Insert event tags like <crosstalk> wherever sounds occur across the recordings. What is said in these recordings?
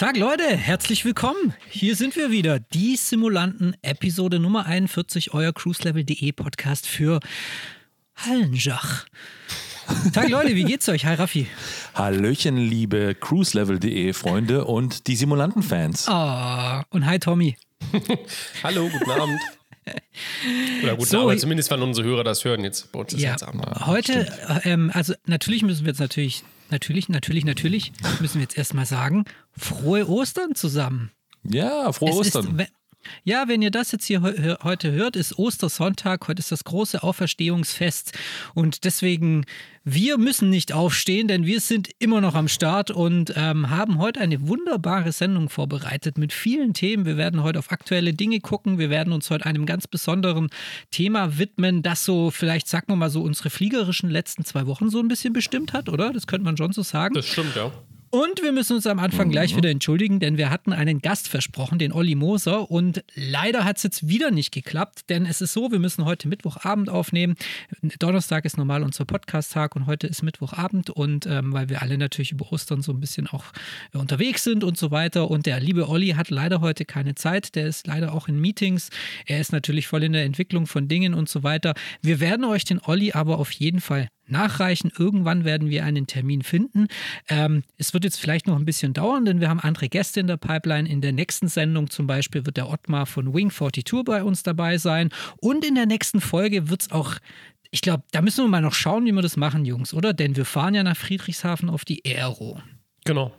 Tag Leute, herzlich willkommen. Hier sind wir wieder, die Simulanten, Episode Nummer 41, euer cruiselevel.de Podcast für Hallenschach. Tag Leute, wie geht's euch? Hi Raffi. Hallöchen, liebe cruiselevel.de Freunde und die Simulanten-Fans. Oh, und hi Tommy. <laughs> Hallo, guten Abend. Oder guten so, Abend, zumindest wenn unsere Hörer das hören jetzt. Bei uns ist ja, jetzt Abend. Heute, ähm, also natürlich müssen wir jetzt natürlich, natürlich, natürlich, natürlich, müssen wir jetzt erstmal sagen, frohe Ostern zusammen. Ja, frohe es Ostern. Ist, ja, wenn ihr das jetzt hier heute hört, ist Ostersonntag, heute ist das große Auferstehungsfest und deswegen, wir müssen nicht aufstehen, denn wir sind immer noch am Start und ähm, haben heute eine wunderbare Sendung vorbereitet mit vielen Themen. Wir werden heute auf aktuelle Dinge gucken, wir werden uns heute einem ganz besonderen Thema widmen, das so vielleicht, sagen wir mal so, unsere fliegerischen letzten zwei Wochen so ein bisschen bestimmt hat, oder? Das könnte man schon so sagen. Das stimmt, ja. Und wir müssen uns am Anfang mhm. gleich wieder entschuldigen, denn wir hatten einen Gast versprochen, den Olli Moser. Und leider hat es jetzt wieder nicht geklappt, denn es ist so, wir müssen heute Mittwochabend aufnehmen. Donnerstag ist normal unser Podcast-Tag und heute ist Mittwochabend. Und ähm, weil wir alle natürlich über Ostern so ein bisschen auch äh, unterwegs sind und so weiter. Und der liebe Olli hat leider heute keine Zeit. Der ist leider auch in Meetings. Er ist natürlich voll in der Entwicklung von Dingen und so weiter. Wir werden euch den Olli aber auf jeden Fall nachreichen. Irgendwann werden wir einen Termin finden. Ähm, es wird jetzt vielleicht noch ein bisschen dauern, denn wir haben andere Gäste in der Pipeline. In der nächsten Sendung zum Beispiel wird der Ottmar von Wing 42 bei uns dabei sein. Und in der nächsten Folge wird es auch ich glaube, da müssen wir mal noch schauen, wie wir das machen, Jungs, oder? Denn wir fahren ja nach Friedrichshafen auf die Aero. Genau.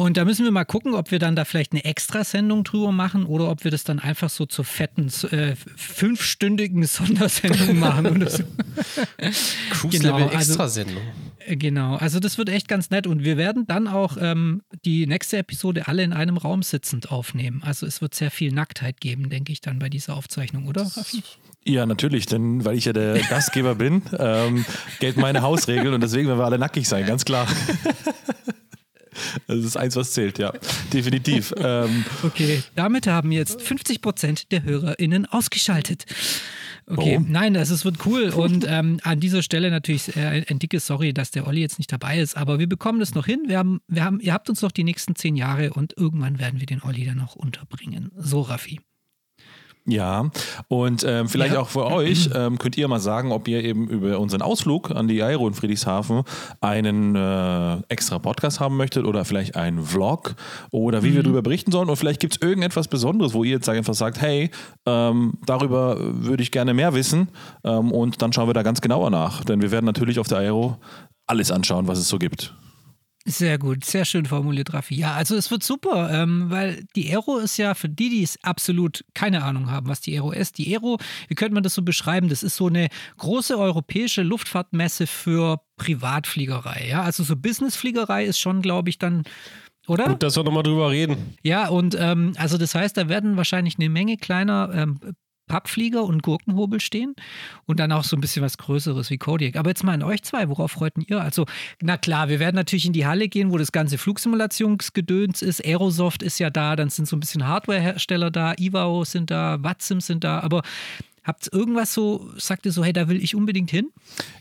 Und da müssen wir mal gucken, ob wir dann da vielleicht eine Extrasendung drüber machen oder ob wir das dann einfach so zur fetten äh, fünfstündigen Sondersendung <laughs> machen oder so. Cruise genau, Level also, Extrasendung. Also, genau, also das wird echt ganz nett und wir werden dann auch ähm, die nächste Episode alle in einem Raum sitzend aufnehmen. Also es wird sehr viel Nacktheit geben, denke ich, dann bei dieser Aufzeichnung, oder Raffi? Ja, natürlich, denn weil ich ja der <laughs> Gastgeber bin, ähm, gelten meine Hausregeln und deswegen werden wir alle nackig sein, ganz klar. <laughs> Das ist eins, was zählt, ja. Definitiv. <laughs> ähm, okay, damit haben jetzt 50 Prozent der HörerInnen ausgeschaltet. Okay, Warum? nein, das ist, wird cool. Und ähm, an dieser Stelle natürlich äh, ein dickes Sorry, dass der Olli jetzt nicht dabei ist. Aber wir bekommen das noch hin. Wir haben, wir haben, ihr habt uns noch die nächsten zehn Jahre und irgendwann werden wir den Olli dann noch unterbringen. So, Raffi. Ja, und ähm, vielleicht ja. auch für euch <clears throat> ähm, könnt ihr mal sagen, ob ihr eben über unseren Ausflug an die Aero in Friedrichshafen einen äh, extra Podcast haben möchtet oder vielleicht einen Vlog oder wie mhm. wir darüber berichten sollen. Und vielleicht gibt es irgendetwas Besonderes, wo ihr jetzt einfach sagt, hey, ähm, darüber würde ich gerne mehr wissen. Ähm, und dann schauen wir da ganz genauer nach. Denn wir werden natürlich auf der Aero alles anschauen, was es so gibt. Sehr gut, sehr schön formuliert, Raffi. Ja, also es wird super, ähm, weil die Aero ist ja für die, die es absolut keine Ahnung haben, was die Aero ist. Die Aero, wie könnte man das so beschreiben? Das ist so eine große europäische Luftfahrtmesse für Privatfliegerei. Ja, also so Businessfliegerei ist schon, glaube ich, dann oder? Gut, dass wir nochmal drüber reden. Ja, und ähm, also das heißt, da werden wahrscheinlich eine Menge kleiner ähm, Pappflieger und Gurkenhobel stehen und dann auch so ein bisschen was Größeres wie Kodiak. Aber jetzt mal an euch zwei, worauf freuten ihr? Also, na klar, wir werden natürlich in die Halle gehen, wo das ganze Flugsimulationsgedöns ist. Aerosoft ist ja da, dann sind so ein bisschen Hardwarehersteller da, Ivao sind da, Watsim sind da, aber Habt ihr irgendwas so, sagt ihr so, hey, da will ich unbedingt hin?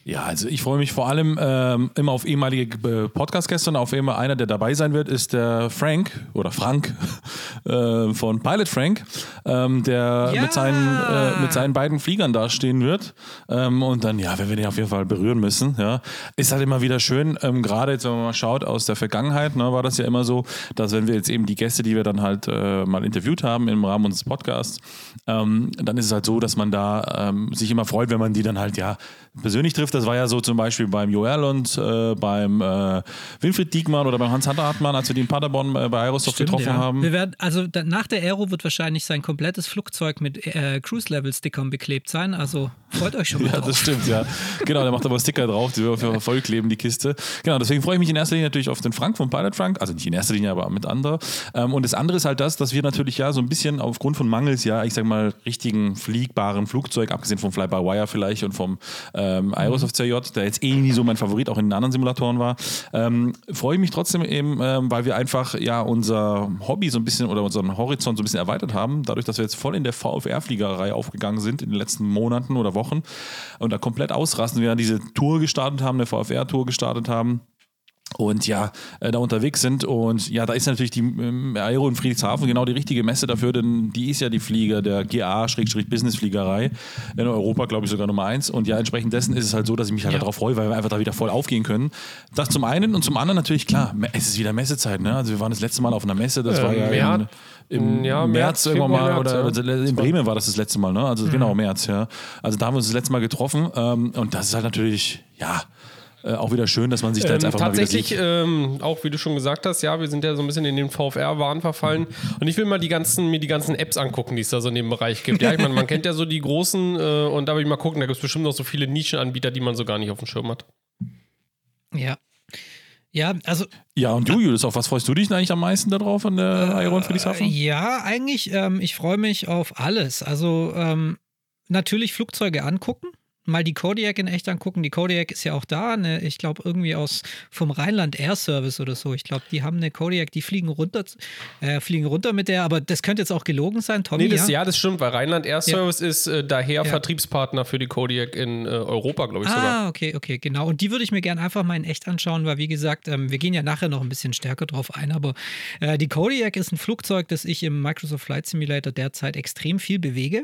Ja, also ich freue mich vor allem ähm, immer auf ehemalige äh, Podcast-Gäste und auf immer einer, der dabei sein wird, ist der Frank oder Frank <laughs> äh, von Pilot Frank, ähm, der ja. mit, seinen, äh, mit seinen beiden Fliegern dastehen wird. Ähm, und dann, ja, wenn wir den auf jeden Fall berühren müssen, ja, ist halt immer wieder schön, ähm, gerade jetzt, wenn man mal schaut aus der Vergangenheit, ne, war das ja immer so, dass wenn wir jetzt eben die Gäste, die wir dann halt äh, mal interviewt haben im Rahmen unseres Podcasts, ähm, dann ist es halt so, dass man da ähm, sich immer freut, wenn man die dann halt ja persönlich trifft. Das war ja so zum Beispiel beim Joel und äh, beim äh, Wilfried Diekmann oder beim Hans-Hunter Hartmann, als wir die in Paderborn äh, bei Aerosoft Stimmt, getroffen ja. haben. Wir werden, also da, nach der Aero wird wahrscheinlich sein komplettes Flugzeug mit äh, Cruise-Level-Stickern beklebt sein. Also freut euch schon mal. <laughs> ja, das stimmt, ja. genau, der macht aber Sticker drauf, die wir voll kleben, die Kiste. Genau, deswegen freue ich mich in erster Linie natürlich auf den Frank von Pilot Frank. Also nicht in erster Linie, aber mit anderen. Ähm, und das andere ist halt das, dass wir natürlich ja so ein bisschen aufgrund von Mangels, ja, ich sag mal, richtigen fliegbaren Flugzeug, abgesehen vom Fly-by-Wire vielleicht und vom äh, ähm, Aerosoft CJ, der jetzt eh nie so mein Favorit auch in den anderen Simulatoren war. Ähm, Freue ich mich trotzdem eben, ähm, weil wir einfach ja unser Hobby so ein bisschen oder unseren Horizont so ein bisschen erweitert haben, dadurch, dass wir jetzt voll in der VFR-Fliegerei aufgegangen sind in den letzten Monaten oder Wochen und da komplett ausrasten. Wir diese Tour gestartet haben, eine VFR-Tour gestartet haben und ja, äh, da unterwegs sind. Und ja, da ist natürlich die ähm, Aero in Friedrichshafen genau die richtige Messe dafür, denn die ist ja die Flieger der GA-Business-Fliegerei in Europa, glaube ich, sogar Nummer eins. Und ja, entsprechend dessen ist es halt so, dass ich mich halt ja. darauf freue, weil wir einfach da wieder voll aufgehen können. Das zum einen und zum anderen natürlich, klar, es ist wieder Messezeit. Ne? Also wir waren das letzte Mal auf einer Messe, das äh, war ja im, im ja, März, März irgendwann mal, März, oder ja. Also in Bremen war das das letzte Mal, ne? Also mhm. genau, März, ja. Also da haben wir uns das letzte Mal getroffen ähm, und das ist halt natürlich, ja, äh, auch wieder schön, dass man sich da jetzt ähm, einfach tatsächlich, mal Tatsächlich, ähm, auch wie du schon gesagt hast, ja, wir sind ja so ein bisschen in den VFR-Wahn verfallen. Und ich will mal die ganzen, mir die ganzen Apps angucken, die es da so in dem Bereich gibt. Ja, ich meine, man kennt ja so die großen äh, und da will ich mal gucken, da gibt es bestimmt noch so viele Nischenanbieter, die man so gar nicht auf dem Schirm hat. Ja. Ja, also. Ja, und du, Julius, auf was freust du dich eigentlich am meisten darauf an der Aeron Friedrichshafen? Ja, eigentlich, ähm, ich freue mich auf alles. Also, ähm, natürlich Flugzeuge angucken mal die Kodiak in echt angucken. Die Kodiak ist ja auch da, ne? ich glaube irgendwie aus vom Rheinland Air Service oder so. Ich glaube, die haben eine Kodiak, die fliegen runter, äh, fliegen runter mit der, aber das könnte jetzt auch gelogen sein, Tommy. Nee, das, ja? ja das stimmt, weil Rheinland Air Service ja. ist äh, daher ja. Vertriebspartner für die Kodiak in äh, Europa, glaube ich ah, sogar. Ah, okay, okay, genau. Und die würde ich mir gerne einfach mal in echt anschauen, weil wie gesagt, ähm, wir gehen ja nachher noch ein bisschen stärker drauf ein, aber äh, die Kodiak ist ein Flugzeug, das ich im Microsoft Flight Simulator derzeit extrem viel bewege,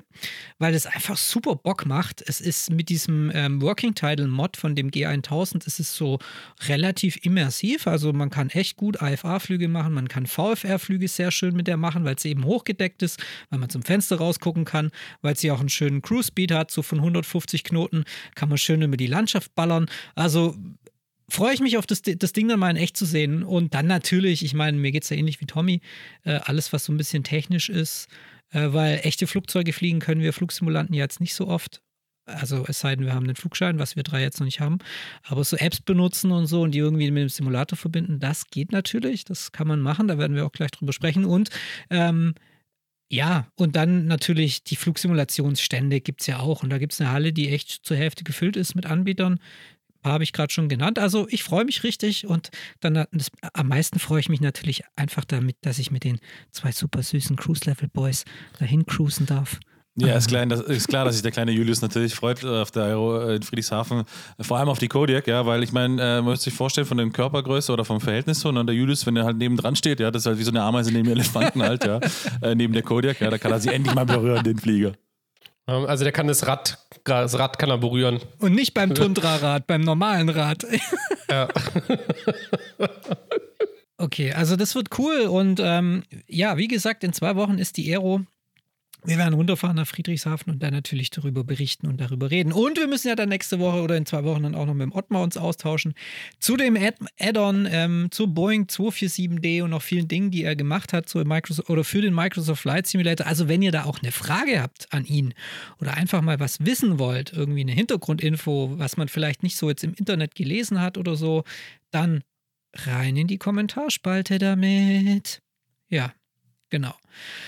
weil es einfach super Bock macht. Es ist mit diesem ähm, Working Title Mod von dem G1000 ist es so relativ immersiv. Also man kann echt gut AFA-Flüge machen, man kann VFR-Flüge sehr schön mit der machen, weil sie eben hochgedeckt ist, weil man zum Fenster rausgucken kann, weil sie auch einen schönen Cruise Speed hat, so von 150 Knoten kann man schön über die Landschaft ballern. Also freue ich mich auf das, das Ding dann mal in echt zu sehen. Und dann natürlich, ich meine, mir geht es ja ähnlich wie Tommy, äh, alles, was so ein bisschen technisch ist, äh, weil echte Flugzeuge fliegen können wir Flugsimulanten jetzt nicht so oft. Also es sei denn, wir haben den Flugschein, was wir drei jetzt noch nicht haben. Aber so Apps benutzen und so und die irgendwie mit dem Simulator verbinden, das geht natürlich. Das kann man machen. Da werden wir auch gleich drüber sprechen. Und ähm, ja, und dann natürlich die Flugsimulationsstände gibt es ja auch. Und da gibt es eine Halle, die echt zur Hälfte gefüllt ist mit Anbietern. Habe ich gerade schon genannt. Also ich freue mich richtig und dann das, am meisten freue ich mich natürlich einfach damit, dass ich mit den zwei super süßen Cruise Level Boys dahin cruisen darf. Ja, ist, klein, das ist klar, dass sich der kleine Julius natürlich freut äh, auf der Aero äh, in Friedrichshafen. Vor allem auf die Kodiak, ja, weil ich meine, äh, man muss sich vorstellen, von der Körpergröße oder vom Verhältnis so, und ne, der Julius, wenn er halt neben dran steht, ja, das ist halt wie so eine Ameise neben Elefanten halt, ja, äh, neben der Kodiak, ja, da kann er sie endlich mal berühren, den Flieger. Ähm, also der kann das Rad, das Rad kann er berühren. Und nicht beim <laughs> Tundra-Rad, beim normalen Rad. <laughs> <laughs> Ja. okay, also das wird cool und ähm, ja, wie gesagt, in zwei Wochen ist die Aero wir werden runterfahren nach Friedrichshafen und dann natürlich darüber berichten und darüber reden. Und wir müssen ja dann nächste Woche oder in zwei Wochen dann auch noch mit dem Ottmar uns austauschen zu dem Add-on, ähm, zu Boeing 247D und noch vielen Dingen, die er gemacht hat zu Microsoft oder für den Microsoft Flight Simulator. Also wenn ihr da auch eine Frage habt an ihn oder einfach mal was wissen wollt, irgendwie eine Hintergrundinfo, was man vielleicht nicht so jetzt im Internet gelesen hat oder so, dann rein in die Kommentarspalte damit. Ja, Genau.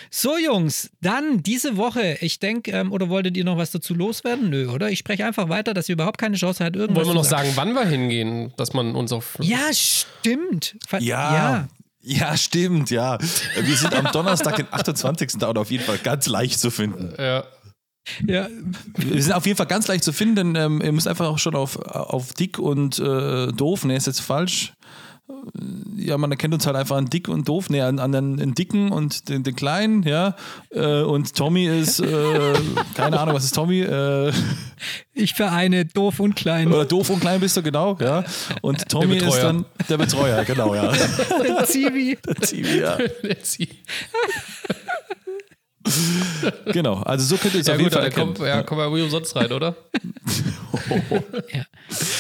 So, Jungs, dann diese Woche. Ich denke, ähm, oder wolltet ihr noch was dazu loswerden? Nö, oder? Ich spreche einfach weiter, dass ihr überhaupt keine Chance habt, irgendwas Wollen wir noch sagen, wann wir hingehen, dass man uns auf. Ja, stimmt. Ver ja. ja. Ja, stimmt, ja. Wir sind am Donnerstag, den 28. da und auf jeden Fall ganz leicht zu finden. Ja. Ja. Wir sind auf jeden Fall ganz leicht zu finden, denn ähm, ihr müsst einfach auch schon auf, auf dick und äh, doof, ne, ist jetzt falsch ja, man erkennt uns halt einfach an dick und doof, ne, an, an den, den, dicken und den, den kleinen, ja. Äh, und Tommy ist, äh, <laughs> keine Ahnung, was ist Tommy? Äh, ich vereine doof und klein. Oder doof und klein bist du, genau, ja. Und Tommy ist dann der Betreuer, genau, ja. <laughs> Der Zivi. Der Zivi, ja. <laughs> Der Zivi. genau, also so könnt ihr es ja, auf jeden gut, Fall erkennen. Kommt, ja, kommen wir umsonst rein, oder? ja.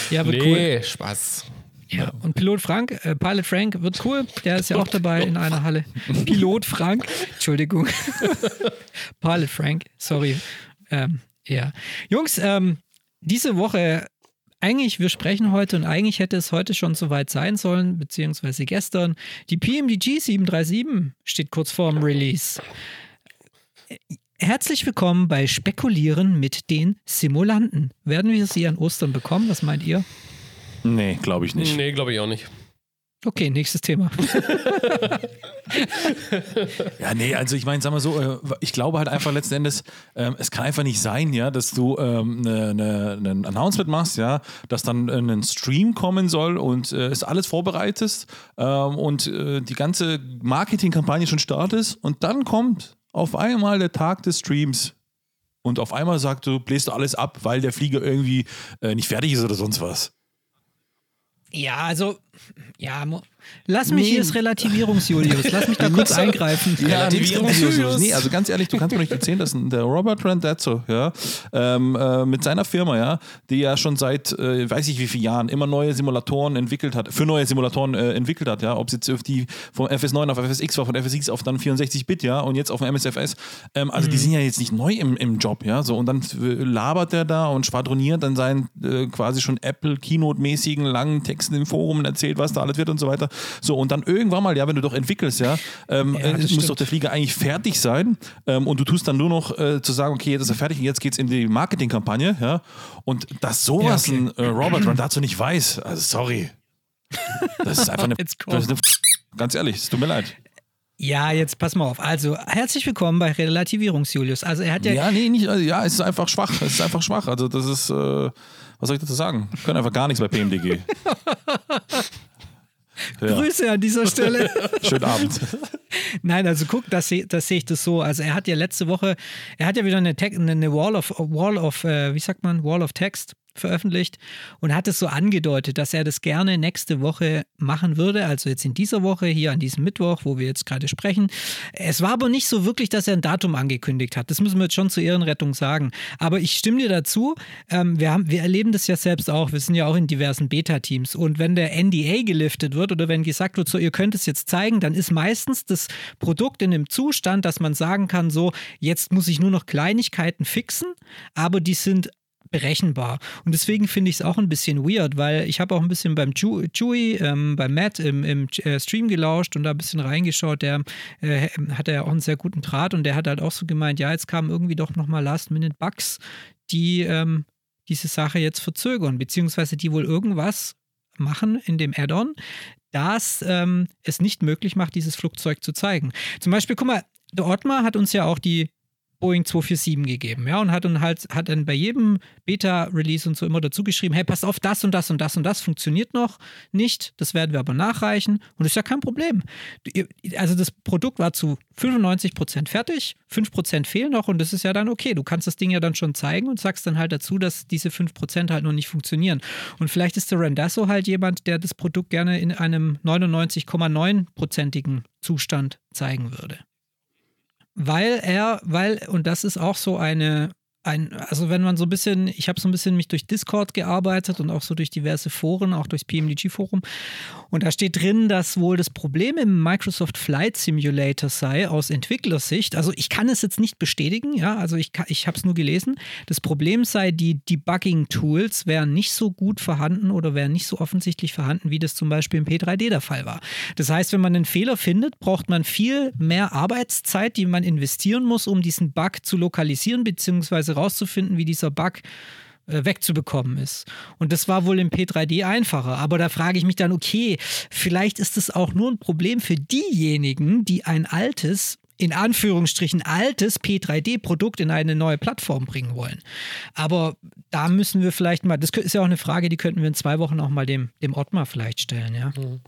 ja, aber nee, cool. Spaß. Ja, und Pilot Frank, äh, Pilot Frank wird cool. Der ist ja auch dabei in einer Halle. Pilot Frank, Entschuldigung. <laughs> Pilot Frank, sorry. Ähm, ja. Jungs, ähm, diese Woche, eigentlich, wir sprechen heute und eigentlich hätte es heute schon soweit sein sollen, beziehungsweise gestern. Die PMDG 737 steht kurz vorm Release. Herzlich willkommen bei Spekulieren mit den Simulanten. Werden wir sie an Ostern bekommen? Was meint ihr? Nee, glaube ich nicht. Nee, glaube ich auch nicht. Okay, nächstes Thema. <laughs> ja, nee, also ich meine, sag mal so, äh, ich glaube halt einfach letzten Endes, ähm, es kann einfach nicht sein, ja, dass du ähm, ne, ne, ein Announcement machst, ja, dass dann äh, ein Stream kommen soll und äh, es alles vorbereitest ähm, und äh, die ganze Marketingkampagne schon startest und dann kommt auf einmal der Tag des Streams und auf einmal sagt du, bläst du alles ab, weil der Flieger irgendwie äh, nicht fertig ist oder sonst was. Ja, also, ja, lass mich nee. hier das Relativierungs-Julius, lass mich da <laughs> kurz eingreifen. Ja, Relativierungs-Julius. Nee, also ganz ehrlich, du kannst mir nicht erzählen, dass der Robert Randazzo, ja, ähm, äh, mit seiner Firma, ja, die ja schon seit, äh, weiß ich wie vielen Jahren immer neue Simulatoren entwickelt hat, für neue Simulatoren äh, entwickelt hat, ja, ob es jetzt auf die vom FS9 auf FSX war, von FSX auf dann 64-Bit, ja, und jetzt auf dem MSFS. Ähm, also mhm. die sind ja jetzt nicht neu im, im Job, ja, so, und dann labert der da und schwadroniert dann seinen äh, quasi schon Apple-Keynote-mäßigen langen Text Texten im Forum und erzählt, was da alles wird und so weiter. So, und dann irgendwann mal, ja, wenn du doch entwickelst, ja, ähm, ja äh, muss stimmt. doch der Flieger eigentlich fertig sein ähm, und du tust dann nur noch äh, zu sagen, okay, jetzt ist er fertig und jetzt geht es in die Marketingkampagne, ja. Und dass sowas ja, okay. ein äh, Robert Run dazu nicht weiß, also sorry. Das ist einfach eine, <laughs> das ist eine ganz ehrlich, es tut mir leid. Ja, jetzt pass mal auf. Also, herzlich willkommen bei Relativierungs-Julius. Also, er hat ja. Ja, nee, nicht. Also, ja, es ist einfach schwach. Es ist einfach schwach. Also, das ist. Äh, was soll ich dazu sagen? Können einfach gar nichts bei PMDG. <laughs> Ja. Grüße an dieser Stelle. <laughs> Schönen Abend. Nein, also guck, das, das sehe ich das so. Also er hat ja letzte Woche, er hat ja wieder eine, eine Wall of, Wall of, äh, wie sagt man, Wall of Text veröffentlicht und hat es so angedeutet, dass er das gerne nächste Woche machen würde, also jetzt in dieser Woche, hier an diesem Mittwoch, wo wir jetzt gerade sprechen. Es war aber nicht so wirklich, dass er ein Datum angekündigt hat. Das müssen wir jetzt schon zur Ehrenrettung sagen. Aber ich stimme dir dazu. Ähm, wir, haben, wir erleben das ja selbst auch. Wir sind ja auch in diversen Beta-Teams. Und wenn der NDA geliftet wird oder wenn gesagt wird, so, ihr könnt es jetzt zeigen, dann ist meistens das Produkt in einem Zustand, dass man sagen kann, so, jetzt muss ich nur noch Kleinigkeiten fixen, aber die sind berechenbar. Und deswegen finde ich es auch ein bisschen weird, weil ich habe auch ein bisschen beim Chewy, ähm, beim Matt im, im äh, Stream gelauscht und da ein bisschen reingeschaut. Der äh, hat ja auch einen sehr guten Draht und der hat halt auch so gemeint, ja, jetzt kamen irgendwie doch nochmal Last-Minute-Bugs, die ähm, diese Sache jetzt verzögern, beziehungsweise die wohl irgendwas machen in dem Add-on, das ähm, es nicht möglich macht, dieses Flugzeug zu zeigen. Zum Beispiel, guck mal, der Ottmar hat uns ja auch die Boeing 247 gegeben, ja, und hat dann halt, hat dann bei jedem Beta-Release und so immer dazu geschrieben, hey, pass auf, das und das und das und das funktioniert noch nicht, das werden wir aber nachreichen und das ist ja kein Problem. Also das Produkt war zu 95% fertig, 5% fehlen noch und das ist ja dann okay. Du kannst das Ding ja dann schon zeigen und sagst dann halt dazu, dass diese 5% halt noch nicht funktionieren. Und vielleicht ist der Randasso halt jemand, der das Produkt gerne in einem 99,9%igen Zustand zeigen würde weil er, weil, und das ist auch so eine ein, also wenn man so ein bisschen, ich habe so ein bisschen mich durch Discord gearbeitet und auch so durch diverse Foren, auch durchs PMDG-Forum. Und da steht drin, dass wohl das Problem im Microsoft Flight Simulator sei, aus Entwicklersicht. Also ich kann es jetzt nicht bestätigen, ja, also ich, ich habe es nur gelesen. Das Problem sei, die Debugging-Tools wären nicht so gut vorhanden oder wären nicht so offensichtlich vorhanden, wie das zum Beispiel im P3D der Fall war. Das heißt, wenn man einen Fehler findet, braucht man viel mehr Arbeitszeit, die man investieren muss, um diesen Bug zu lokalisieren, beziehungsweise rauszufinden, wie dieser Bug äh, wegzubekommen ist. Und das war wohl im P3D einfacher. Aber da frage ich mich dann, okay, vielleicht ist es auch nur ein Problem für diejenigen, die ein altes in Anführungsstrichen altes P3D-Produkt in eine neue Plattform bringen wollen. Aber da müssen wir vielleicht mal, das ist ja auch eine Frage, die könnten wir in zwei Wochen auch mal dem, dem Ottmar vielleicht stellen, ja. Mhm.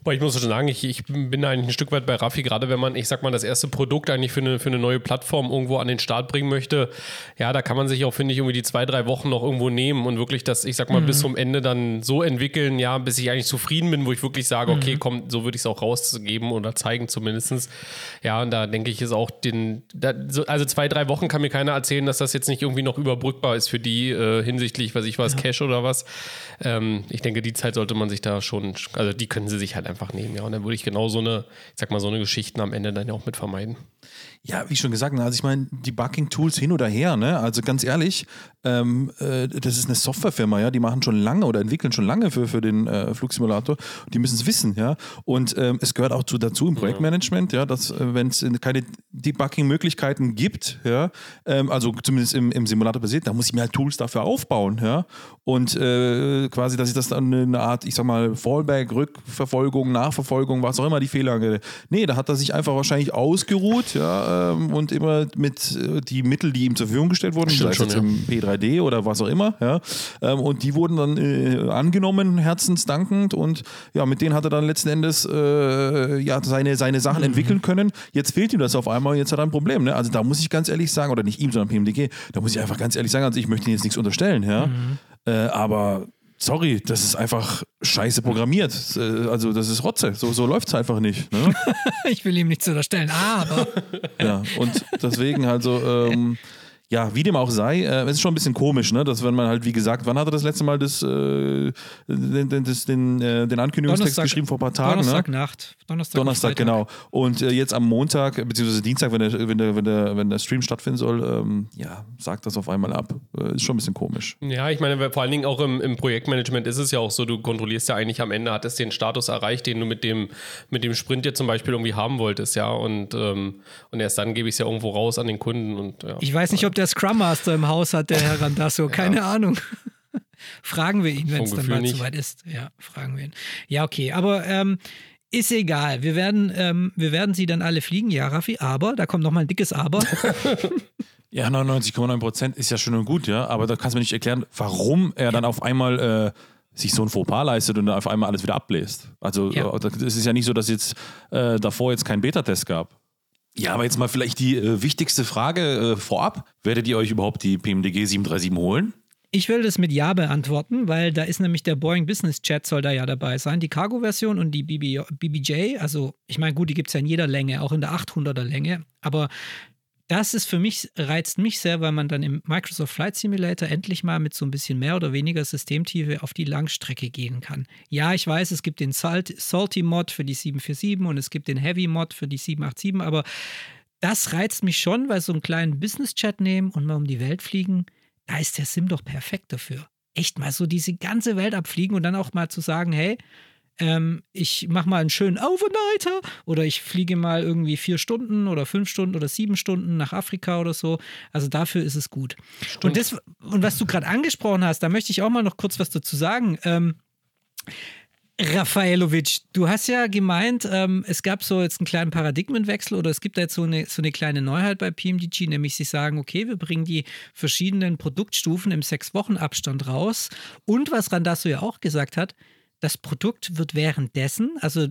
Aber ich muss schon sagen, ich, ich bin eigentlich ein Stück weit bei Raffi, gerade wenn man, ich sag mal, das erste Produkt eigentlich für eine, für eine neue Plattform irgendwo an den Start bringen möchte, ja, da kann man sich auch, finde ich, irgendwie die zwei, drei Wochen noch irgendwo nehmen und wirklich das, ich sag mal, mhm. bis zum Ende dann so entwickeln, ja, bis ich eigentlich zufrieden bin, wo ich wirklich sage, okay, mhm. komm, so würde ich es auch rausgeben oder zeigen zumindest. Ja, und da denke ich, ist auch den, da, so, also zwei, drei Wochen kann mir keiner erzählen, dass das jetzt nicht irgendwie noch überbrückbar ist für die äh, hinsichtlich, was ich weiß, ja. Cash oder was. Ähm, ich denke, die Zeit sollte man sich da schon, also die können sie sich halt einfach nehmen, ja. Und dann würde ich genau so eine, ich sag mal, so eine Geschichten am Ende dann ja auch mit vermeiden. Ja, wie schon gesagt, ne, also ich meine, die Bucking-Tools hin oder her, ne? Also ganz ehrlich, ähm, äh, das ist eine Softwarefirma, ja, die machen schon lange oder entwickeln schon lange für, für den äh, Flugsimulator. Die müssen es wissen, ja. Und ähm, es gehört auch zu, dazu im Projektmanagement, ja, dass äh, wenn es keine Debugging-Möglichkeiten gibt, ja, ähm, also zumindest im, im Simulator basiert, da muss ich mir halt Tools dafür aufbauen, ja. Und äh, quasi, dass ich das dann eine Art, ich sag mal, Fallback, Rückverfolgung, Nachverfolgung, was auch immer die Fehler angeht. Nee, da hat er sich einfach wahrscheinlich ausgeruht, ja, ähm, und immer mit äh, die Mittel, die ihm zur Verfügung gestellt wurden, sei schon, jetzt ja. im P3D oder was auch immer, ja. Ähm, und die wurden dann äh, angenommen, herzensdankend. Und ja, mit denen hat er dann letzten Endes äh, ja, seine, seine Sachen entwickeln können. Jetzt fehlt ihm das auf einmal und jetzt hat er ein Problem. Ne? Also da muss ich ganz ehrlich sagen, oder nicht ihm, sondern PMDG, da muss ich einfach ganz ehrlich sagen, also ich möchte ihm jetzt nichts unterstellen, ja. Äh, aber sorry, das ist einfach scheiße programmiert. Äh, Also das ist Rotze. So, so läuft es einfach nicht. Ne? <laughs> Ich will ihm nichts unterstellen, aber Ja, und deswegen also, ähm, ja, wie dem auch sei, äh, es ist schon ein bisschen komisch, ne? dass wenn man halt, wie gesagt, wann hat er das letzte Mal das, äh, den, den, das, den, äh, den Ankündigungstext Donnerstag- geschrieben vor ein paar Tagen? Donnerstag ne? Nacht. Donnerstag, und Donnerstag, Freitag. genau. Und äh, jetzt am Montag, beziehungsweise Dienstag, wenn der, wenn der, wenn der, wenn der Stream stattfinden soll, ähm, ja, sagt das auf einmal ab. Äh, ist schon ein bisschen komisch. Ja, ich meine, vor allen Dingen auch im, im Projektmanagement ist es ja auch so, du kontrollierst ja eigentlich am Ende, hat es den Status erreicht, den du mit dem, mit dem Sprint jetzt zum Beispiel irgendwie haben wolltest, ja. Und, ähm, und erst dann gebe ich es ja irgendwo raus an den Kunden und ja. Ich weiß nicht, ob der Scrum Master im Haus hat, der Herr Randasso. Keine Ahnung. <laughs> fragen wir ihn, wenn es dann mal nicht. soweit ist. Ja, fragen wir ihn. Ja, okay. Aber ähm, ist egal. Wir werden, ähm, wir werden sie dann alle fliegen, ja, Raffi. Aber, da kommt nochmal ein dickes Aber. <laughs> Ja, 99,9 Prozent ist ja schön und gut, ja, aber da kannst du mir nicht erklären, warum er dann auf einmal äh, sich so ein Fauxpas leistet und dann auf einmal alles wieder abbläst. Also Ja. äh, es ist ja nicht so, dass jetzt äh, davor jetzt keinen Beta-Test gab. Ja, aber jetzt mal vielleicht die äh, wichtigste Frage äh, vorab. Werdet ihr euch überhaupt die PMDG 737 holen? Ich will das mit Ja beantworten, weil da ist nämlich der Boeing Business Chat soll da ja dabei sein. Die Cargo-Version und die BB, BBJ, also ich meine, gut, die gibt es ja in jeder Länge, auch in der 800er Länge, aber das ist für mich, reizt mich sehr, weil man dann im Microsoft Flight Simulator endlich mal mit so ein bisschen mehr oder weniger Systemtiefe auf die Langstrecke gehen kann. Ja, ich weiß, es gibt den Salt, Salty Mod für die 747 und es gibt den Heavy Mod für die 787, aber das reizt mich schon, weil so einen kleinen Business Chat nehmen und mal um die Welt fliegen, da ist der Sim doch perfekt dafür. Echt mal so diese ganze Welt abfliegen und dann auch mal zu sagen, hey, ähm, ich mache mal einen schönen Overnighter oder ich fliege mal irgendwie vier Stunden oder fünf Stunden oder sieben Stunden nach Afrika oder so. Also dafür ist es gut. Und, das, und was du gerade angesprochen hast, da möchte ich auch mal noch kurz was dazu sagen. Ähm, Rafaelovic, du hast ja gemeint, ähm, es gab so jetzt einen kleinen Paradigmenwechsel oder es gibt da jetzt so eine, so eine kleine Neuheit bei PMDG, nämlich sie sagen, okay, wir bringen die verschiedenen Produktstufen im Sechs-Wochen-Abstand raus. Und was Randasso ja auch gesagt hat, das Produkt wird währenddessen, also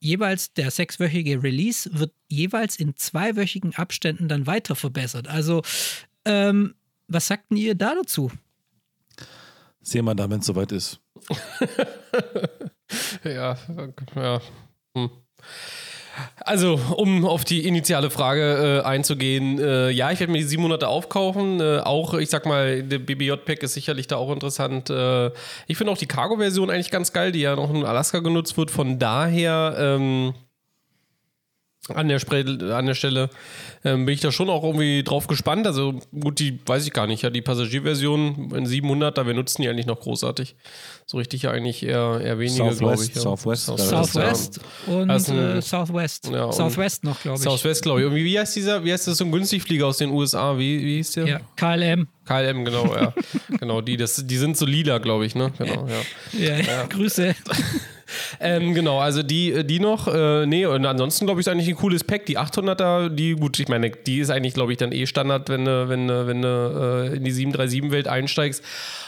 jeweils der sechswöchige Release, wird jeweils in zweiwöchigen Abständen dann weiter verbessert. Also, ähm, was sagten ihr da dazu? Sehen wir dann, wenn es soweit ist. <laughs> Ja, ja. Hm. Also, um auf die initiale Frage äh, einzugehen, äh, ja, ich werde mir die 700er aufkaufen. Äh, auch, ich sag mal, der BBJ-Pack ist sicherlich da auch interessant. Äh, ich finde auch die Cargo-Version eigentlich ganz geil, die ja noch in Alaska genutzt wird. Von daher, ähm, an der, Spre an der Stelle ähm, bin ich da schon auch irgendwie drauf gespannt. Also gut, die weiß ich gar nicht. Ja, die Passagierversion in 700, da wir nutzen die eigentlich noch großartig. So richtig ja eigentlich eher, eher weniger, glaube ich. Ja. Southwest. Southwest und Also äh, Southwest. Ja, und- Southwest noch, glaube ich. Southwest, glaube ich. Irgendwie, wie heißt dieser, wie heißt das so ein Günstigflieger aus den USA? Wie, wie hieß der? Ja, KLM. KLM, genau, ja. <laughs> genau, die, das, die sind so lila, glaube ich, ne? Genau, ja. Ja, <laughs> Grüße. <laughs> Ähm, genau, also die, die noch, äh, nee, und ansonsten glaube ich, ist eigentlich ein cooles Pack. Die 800er, die, gut, ich meine, die ist eigentlich, glaube ich, dann eh Standard, wenn du, wenn wenn du äh, in die 737-Welt einsteigst.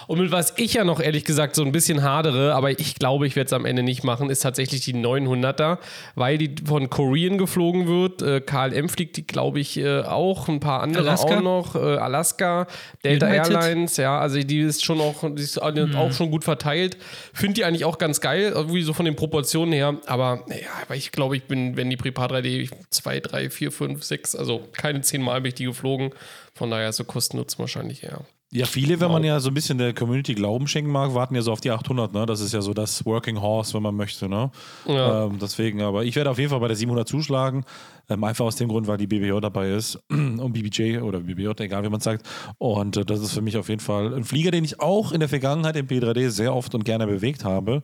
Und mit was ich ja noch ehrlich gesagt so ein bisschen hadere, aber ich glaube, ich werde es am Ende nicht machen, ist tatsächlich die 900er, weil die von Korean geflogen wird. Äh, KLM fliegt die, glaube ich, äh, auch, ein paar andere Alaska? auch noch. Äh, Alaska, Delta United? Airlines, ja, also die ist schon auch, die ist auch schon gut verteilt. Finde die eigentlich auch ganz geil, irgendwie so von den Proportionen her. Aber ja, aber ich glaube, ich bin, wenn die Prepar 3D 2, 3, 4, 5, 6, also keine 10 Mal bin ich die geflogen. Von daher so Kosten-Nutzen wahrscheinlich eher. Ja, viele, wenn man ja so ein bisschen der Community Glauben schenken mag, warten ja so auf die 800, ne? Das ist ja so das Working Horse, wenn man möchte, ne? Ja. Ähm, deswegen, aber ich werde auf jeden Fall bei der 700 zuschlagen. Ähm, einfach aus dem Grund, weil die BBJ dabei ist. <clears throat> Und BBJ oder BBJ, egal wie man sagt. Und äh, das ist für mich auf jeden Fall ein Flieger, den ich auch in der Vergangenheit im P3D sehr oft und gerne bewegt habe.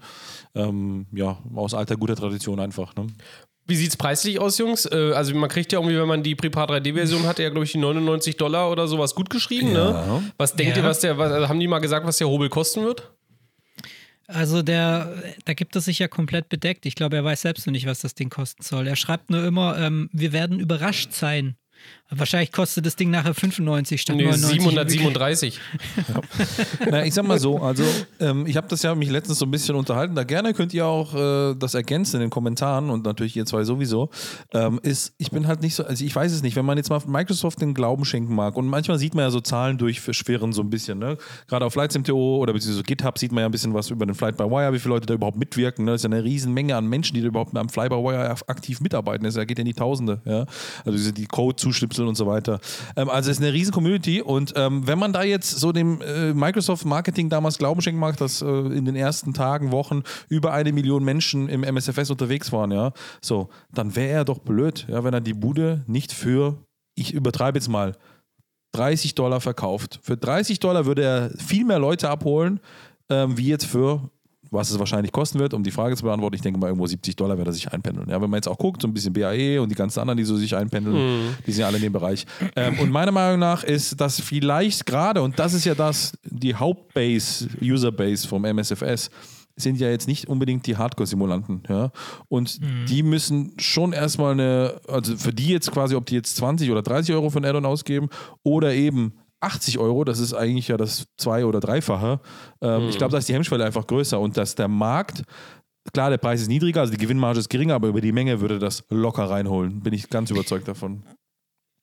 Ähm, ja, aus alter guter Tradition einfach, ne? Wie sieht's preislich aus, Jungs? Äh, also man kriegt ja irgendwie, wenn man die Prepar 3D-Version hatte, ja glaube ich die 99 Dollar oder sowas gut geschrieben, Ja. ne? Was denkt Ja. ihr, was der, was, also haben die mal gesagt, was der Hobel kosten wird? Also der, da gibt es sich ja komplett bedeckt. Ich glaube, er weiß selbst noch nicht, was das Ding kosten soll. Er schreibt nur immer, ähm, wir werden überrascht sein. Wahrscheinlich kostet das Ding nachher 95 statt Nee, 99. 737. Na, ich sag mal so, also ähm, ich habe das ja mich letztens so ein bisschen unterhalten, da gerne könnt ihr auch äh, das ergänzen in den Kommentaren und natürlich ihr zwei sowieso, ähm, ist, ich bin halt nicht so, also ich weiß es nicht, wenn man jetzt mal Microsoft den Glauben schenken mag und manchmal sieht man ja so Zahlen durchschwirren so ein bisschen, ne? gerade auf FlightSimTO oder beziehungsweise GitHub sieht man ja ein bisschen was über den Flight by Wire, wie viele Leute da überhaupt mitwirken, ne? das ist ja eine riesen Menge an Menschen, die da überhaupt am Fly by Wire aktiv mitarbeiten, das geht ja in die Tausende, ja? also diese- die Code zuschnipseln und so weiter. Ähm, also es ist eine riesen Community und ähm, wenn man da jetzt so dem äh, Microsoft Marketing damals Glauben schenken mag, dass äh, in den ersten Tagen, Wochen über eine Million Menschen im MSFS unterwegs waren, ja, so, dann wäre er doch blöd, ja, wenn er die Bude nicht für, ich übertreibe jetzt mal, 30 Dollar verkauft. Für 30 Dollar würde er viel mehr Leute abholen, ähm, wie jetzt für was es wahrscheinlich kosten wird, um die Frage zu beantworten. Ich denke mal, irgendwo 70 Dollar wird er sich einpendeln. Ja, wenn man jetzt auch guckt, so ein bisschen BAE und die ganzen anderen, die so sich einpendeln, die sind ja alle in dem Bereich. Ähm, und meiner Meinung nach ist das vielleicht gerade, und das ist ja das, die Hauptbase, Userbase vom MSFS, sind ja jetzt nicht unbedingt die Hardcore-Simulanten. Ja? Und die müssen schon erstmal eine, also für die jetzt quasi, ob die jetzt 20 oder 30 Euro für ein Addon ausgeben oder eben 80 Euro, das ist eigentlich ja das zwei- oder dreifache. Ähm, Ich glaube, da ist die Hemmschwelle einfach größer und dass der Markt, klar, der Preis ist niedriger, also die Gewinnmarge ist geringer, aber über die Menge würde das locker reinholen. Bin ich ganz überzeugt davon.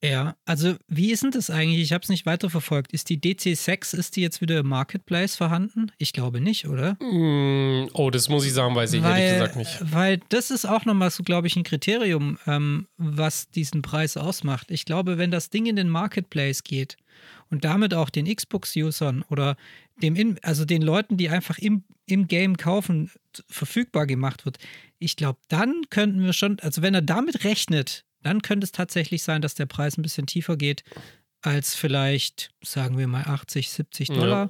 Ja, also wie ist denn das eigentlich? Ich habe es nicht weiterverfolgt. Ist die DC6, ist die jetzt wieder im Marketplace vorhanden? Ich glaube nicht, oder? Mm, Oh, das muss ich sagen, weiß ich ehrlich gesagt nicht. Weil das ist auch nochmal so, glaube ich, ein Kriterium, ähm, was diesen Preis ausmacht. Ich glaube, wenn das Ding in den Marketplace geht und damit auch den Xbox-Usern oder dem, in, also den Leuten, die einfach im, im Game kaufen, verfügbar gemacht wird, ich glaube, dann könnten wir schon, also wenn er damit rechnet, dann könnte es tatsächlich sein, dass der Preis ein bisschen tiefer geht als vielleicht, sagen wir mal, 80, 70 Ja. Dollar.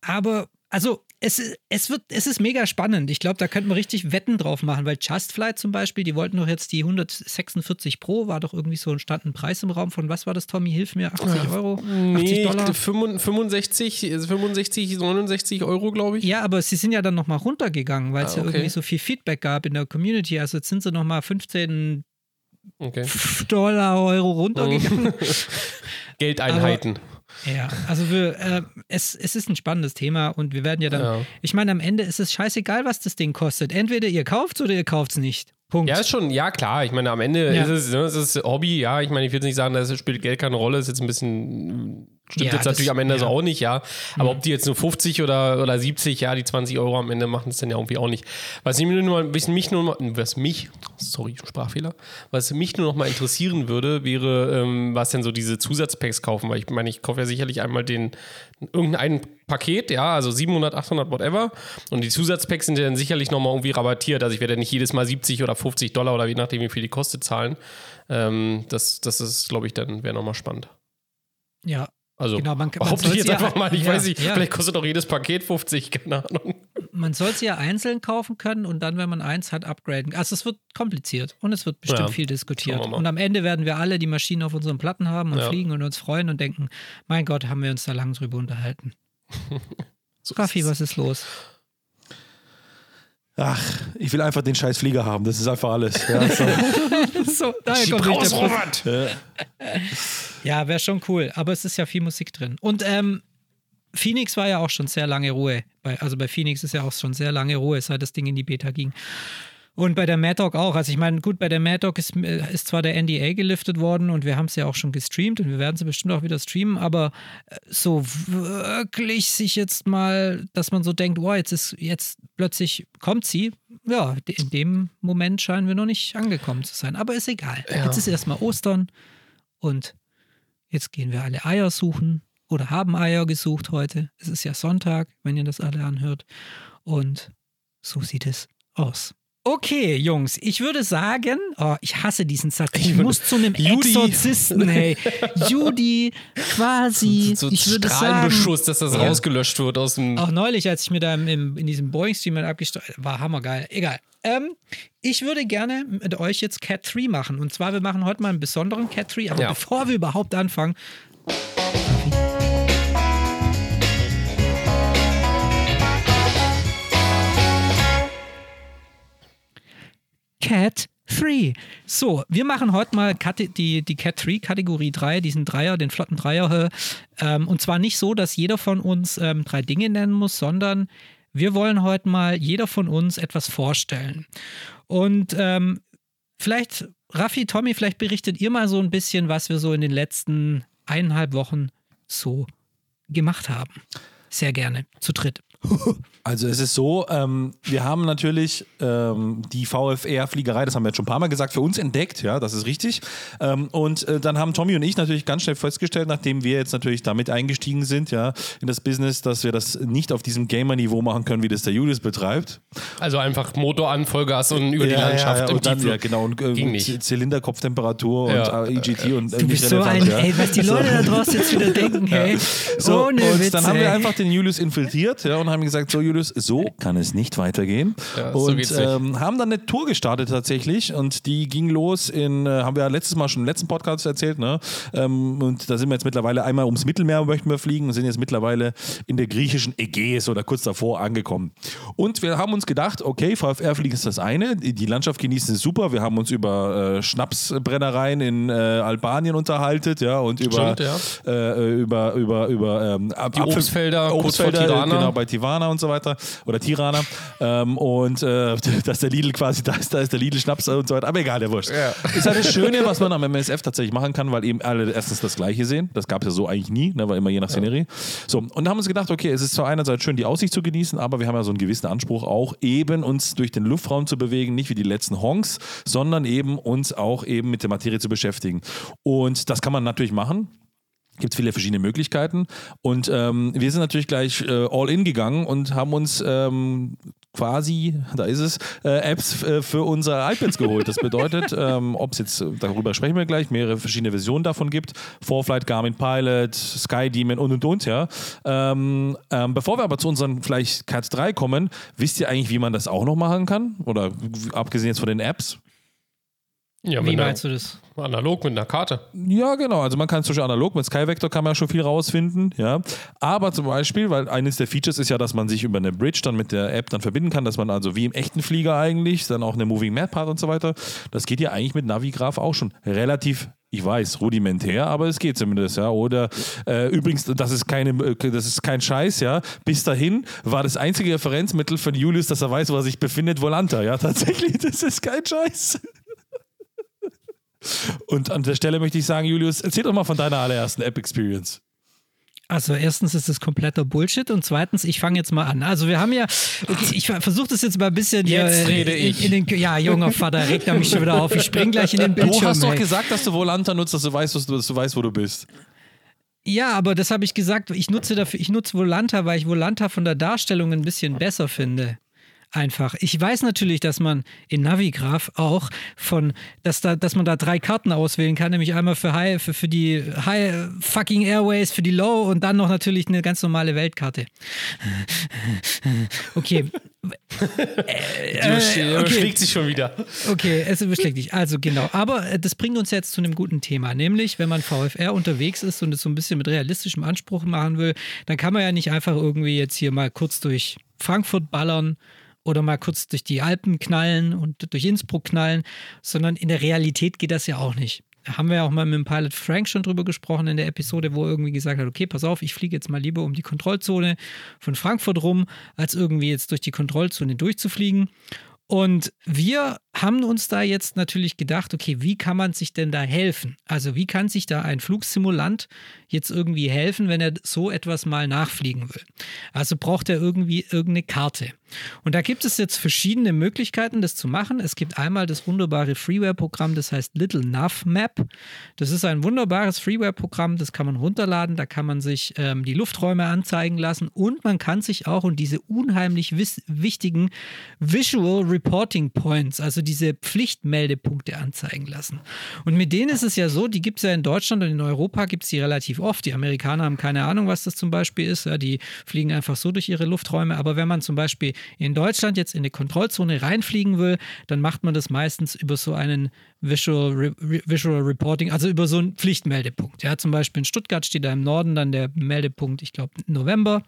Aber, also, es, ist- es, wird, es ist mega spannend. Ich glaube, da könnten wir richtig Wetten drauf machen, weil Just zum Beispiel, die wollten doch jetzt die 146 Pro, war doch irgendwie so ein stand ein Preis im Raum von, was war das, Tommy? Hilf mir, 80 Euro? 80 Nee, Dollar? ich- 65, 65, 69 Euro, glaube ich. Ja, aber sie sind ja dann nochmal runtergegangen, weil es Ah, ja okay. irgendwie so viel Feedback gab in der Community. Also jetzt sind sie nochmal 15 Okay. Dollar, Euro runtergegangen. <laughs> Geldeinheiten. Ja, also wir, äh, es, es ist ein spannendes Thema und wir werden ja dann, Ja. ich meine, am Ende ist es scheißegal, was das Ding kostet. Entweder ihr kauft oder ihr kauft es nicht. Punkt. Ja, ist schon, ja klar. Ich meine, am Ende Ja. ist es, ne, es ist Hobby, ja. Ich meine, ich will jetzt nicht sagen, dass es spielt Geld keine Rolle, ist jetzt ein bisschen, stimmt Ja, jetzt natürlich am Ende ja. so auch nicht, ja. Aber ob die jetzt nur 50 oder, oder 70, ja, die 20 Euro am Ende machen es dann ja irgendwie auch nicht. Was mich nur mal, was mich nur mal, was mich, sorry, Sprachfehler, was mich nur noch mal interessieren würde, wäre, ähm, was denn so diese Zusatzpacks kaufen, weil ich meine, ich kaufe ja sicherlich einmal den, irgendein Paket, ja, also 700, 800, whatever. Und die Zusatzpacks sind ja dann sicherlich nochmal irgendwie rabattiert. Also ich werde ja nicht jedes Mal 70 oder 50 Dollar oder je nachdem, wie viel die kostet, zahlen. Ähm, das, das ist, glaube ich, dann wäre nochmal spannend. Ja, Also Genau, man- man behaupte ich jetzt ja- einfach mal, ich ja, weiß nicht, ja. vielleicht kostet auch jedes Paket 50, keine Ahnung. man soll sie ja einzeln kaufen können und dann, wenn man eins hat, upgraden. Also es wird kompliziert und es wird bestimmt viel diskutiert. Und am Ende werden wir alle die Maschinen auf unseren Platten haben und fliegen und uns freuen und denken, mein Gott, haben wir uns da lang drüber unterhalten. So <laughs> Raffi, was ist los? Ach, ich will einfach den scheiß Flieger haben, das ist einfach alles. Ja, so. <laughs> so, daher kommt raus, der. Robert! Ja, wäre schon cool. Aber es ist ja viel Musik drin. Und ähm, Phoenix war ja auch schon sehr lange Ruhe. Bei, also bei Phoenix ist ja auch schon sehr lange Ruhe, seit das Ding in die Beta ging. Und bei der Mad Dog auch. Also ich meine, gut, bei der Mad Dog ist, äh, ist zwar der NDA geliftet worden und wir haben es ja auch schon gestreamt und wir werden sie bestimmt auch wieder streamen, aber äh, so wirklich sich jetzt mal, dass man so denkt, wow, jetzt ist, jetzt plötzlich kommt sie. Ja, in dem Moment scheinen wir noch nicht angekommen zu sein. Aber ist egal. Ja. Jetzt ist erstmal Ostern und jetzt gehen wir alle Eier suchen oder haben Eier gesucht heute. Es ist ja Sonntag, wenn ihr das alle anhört. Und so sieht es aus. Okay, Jungs, ich würde sagen, oh, ich hasse diesen Satz. Ich, muss zu einem Judy. Exorzisten, hey. Judy, quasi. <laughs> So ich würde sagen, Strahlenbeschuss, dass das rausgelöscht wird aus dem. auch neulich, als ich mir da im, in diesem Boeing-Stream abgestellt war hammergeil. Egal. Ähm, ich würde gerne mit euch jetzt Cat 3 machen. Und zwar, wir machen heute mal einen besonderen Cat 3. Aber Ja. bevor wir überhaupt anfangen, Cat 3. So, wir machen heute mal Kate- die, die Cat 3, Kategorie 3, diesen Dreier, den flotten Dreier. Ähm, und zwar nicht so, dass jeder von uns ähm, drei Dinge nennen muss, sondern wir wollen heute mal jeder von uns etwas vorstellen. Und ähm, vielleicht, Raffi, Tommy, vielleicht berichtet ihr mal so ein bisschen, was wir so in den letzten eineinhalb Wochen so gemacht haben. Sehr gerne, zu dritt. <laughs> Also es ist so, ähm, wir haben natürlich ähm, die VFR-Fliegerei, das haben wir jetzt schon ein paar Mal gesagt, für uns entdeckt, ja, das ist richtig. Ähm, und äh, dann haben Tommy und ich natürlich ganz schnell festgestellt, nachdem wir jetzt natürlich damit eingestiegen sind, ja, in das Business, dass wir das nicht auf diesem Gamer-Niveau machen können, wie das der Julius betreibt. Also einfach Motor an, Vollgas und über die Landschaft ja, im und dann, ja, genau, und äh. Zylinderkopftemperatur Ja. und äh, EGT und äh, Du nicht bist so relevant, ein, ja. ey, was die Leute da draußen jetzt wieder denken, <laughs> hey. So, Ohne und Witz, dann haben wir einfach den Julius infiltriert ja, und haben gesagt, so Julius, so kann es nicht weitergehen. Ja, so und nicht. ähm, haben dann eine Tour gestartet tatsächlich und die ging los in, äh, haben wir ja letztes Mal schon im letzten Podcast erzählt, ne? Ähm, und da sind wir jetzt mittlerweile einmal ums Mittelmeer möchten wir fliegen und sind jetzt mittlerweile in der griechischen Ägäis oder kurz davor angekommen. Und wir haben uns gedacht, okay, VfR fliegen ist das eine, die Landschaft genießen ist super, wir haben uns über äh, Schnapsbrennereien in äh, Albanien unterhalten, ja, und über, Stimmt, ja. äh, über, über, über ähm, Die Apfel- Obstfelder, Obstfelder, genau, bei Tivana und so weiter. Oder Tirana. Ähm, und äh, <laughs> dass der Lidl quasi <laughs> da ist, da ist der Lidl Schnaps und so weiter. Aber egal, der Wurscht. Ja. Ist halt das Schöne, was man am MSF tatsächlich machen kann, weil eben alle erstens das Gleiche sehen. Das gab es ja so eigentlich nie, ne, war immer je nach Szenerie. So, und da haben wir uns gedacht, okay, es ist zwar einerseits schön, die Aussicht zu genießen, aber wir haben ja so einen gewissen Anspruch auch, eben uns durch den Luftraum zu bewegen, nicht wie die letzten Honks, sondern eben uns auch eben mit der Materie zu beschäftigen. Und das kann man natürlich machen gibt es viele verschiedene Möglichkeiten. Und ähm, wir sind natürlich gleich äh, all in gegangen und haben uns ähm, quasi, da ist es, äh, Apps äh, für unsere iPads geholt. Das bedeutet, <laughs> ähm, ob es jetzt, äh, darüber sprechen wir gleich, mehrere verschiedene Versionen davon gibt. Forflight, Garmin Pilot, Sky Demon und und und, ja. Ähm, ähm, bevor wir aber zu unseren vielleicht Cat 3 kommen, wisst ihr eigentlich, wie man das auch noch machen kann? Oder abgesehen jetzt von den Apps? Ja, Wie meinst du das? analog mit einer Karte. Ja, genau. Also man kann zum Beispiel analog mit Skyvector kann man ja schon viel rausfinden, ja. Aber zum Beispiel, weil eines der Features ist ja, dass man sich über eine Bridge dann mit der App dann verbinden kann, dass man also wie im echten Flieger eigentlich dann auch eine Moving Map hat und so weiter. Das geht ja eigentlich mit Navigraph auch schon relativ ich weiß, rudimentär, aber es geht zumindest, ja. Oder äh, übrigens, das ist keine, äh, das ist kein Scheiß, ja. Bis dahin war das einzige Referenzmittel von Julius, dass er weiß, wo er sich befindet, Volanta, ja. <laughs> Tatsächlich, das ist kein Scheiß. Und an der Stelle möchte ich sagen, Julius, erzähl doch mal von deiner allerersten App-Experience. Also erstens ist es kompletter Bullshit und zweitens, ich fange jetzt mal an. Also wir haben ja, ich versuche das jetzt mal ein bisschen Jetzt hier, rede in, ich. in den, ja, junger Vater, regt er mich schon wieder auf. Ich spring gleich in den Du Bildschirm. hast doch ey. gesagt, dass du Volanta nutzt, dass du weißt, dass du, dass du weißt, wo du bist. Ja, aber das habe ich gesagt. Ich nutze dafür, ich nutze Volanta, weil ich Volanta von der Darstellung ein bisschen besser finde. Einfach. Ich weiß natürlich, dass man in Navigraph auch von, dass da, dass man da drei Karten auswählen kann, nämlich einmal für High, für, für die High fucking Airways, für die Low und dann noch natürlich eine ganz normale Weltkarte. <laughs> Okay. <laughs> Die Äh, okay. überschlägt sich schon wieder. Okay, es überschlägt dich. Also genau. Aber äh, das bringt uns jetzt zu einem guten Thema. Nämlich, wenn man VFR unterwegs ist und es so ein bisschen mit realistischem Anspruch machen will, dann kann man ja nicht einfach irgendwie jetzt hier mal kurz durch Frankfurt ballern oder mal kurz durch die Alpen knallen und durch Innsbruck knallen, sondern in der Realität geht das ja auch nicht. Da haben wir ja auch mal mit dem Pilot Frank schon drüber gesprochen in der Episode, wo er irgendwie gesagt hat, okay, pass auf, ich fliege jetzt mal lieber um die Kontrollzone von Frankfurt rum, als irgendwie jetzt durch die Kontrollzone durchzufliegen. Und wir haben uns da jetzt natürlich gedacht, okay, wie kann man sich denn da helfen? Also wie kann sich da ein Flugsimulant jetzt irgendwie helfen, wenn er so etwas mal nachfliegen will? Also braucht er irgendwie irgendeine Karte. Und da gibt es jetzt verschiedene Möglichkeiten, das zu machen. Es gibt einmal das wunderbare Freeware-Programm, das heißt Little Nav Map. Das ist ein wunderbares Freeware-Programm, das kann man runterladen. Da kann man sich ähm, die Lufträume anzeigen lassen und man kann sich auch und diese unheimlich wichtigen Visual Reporting Points, also diese Pflichtmeldepunkte anzeigen lassen. Und mit denen ist es ja so, die gibt es ja in Deutschland und in Europa gibt es die relativ oft. Die Amerikaner haben keine Ahnung, was das zum Beispiel ist. Ja, die fliegen einfach so durch ihre Lufträume. Aber wenn man zum Beispiel in Deutschland jetzt in eine Kontrollzone reinfliegen will, dann macht man das meistens über so einen Visual, Re Visual Reporting, also über so einen Pflichtmeldepunkt. Ja, zum Beispiel in Stuttgart steht da im Norden dann der Meldepunkt, ich glaube, November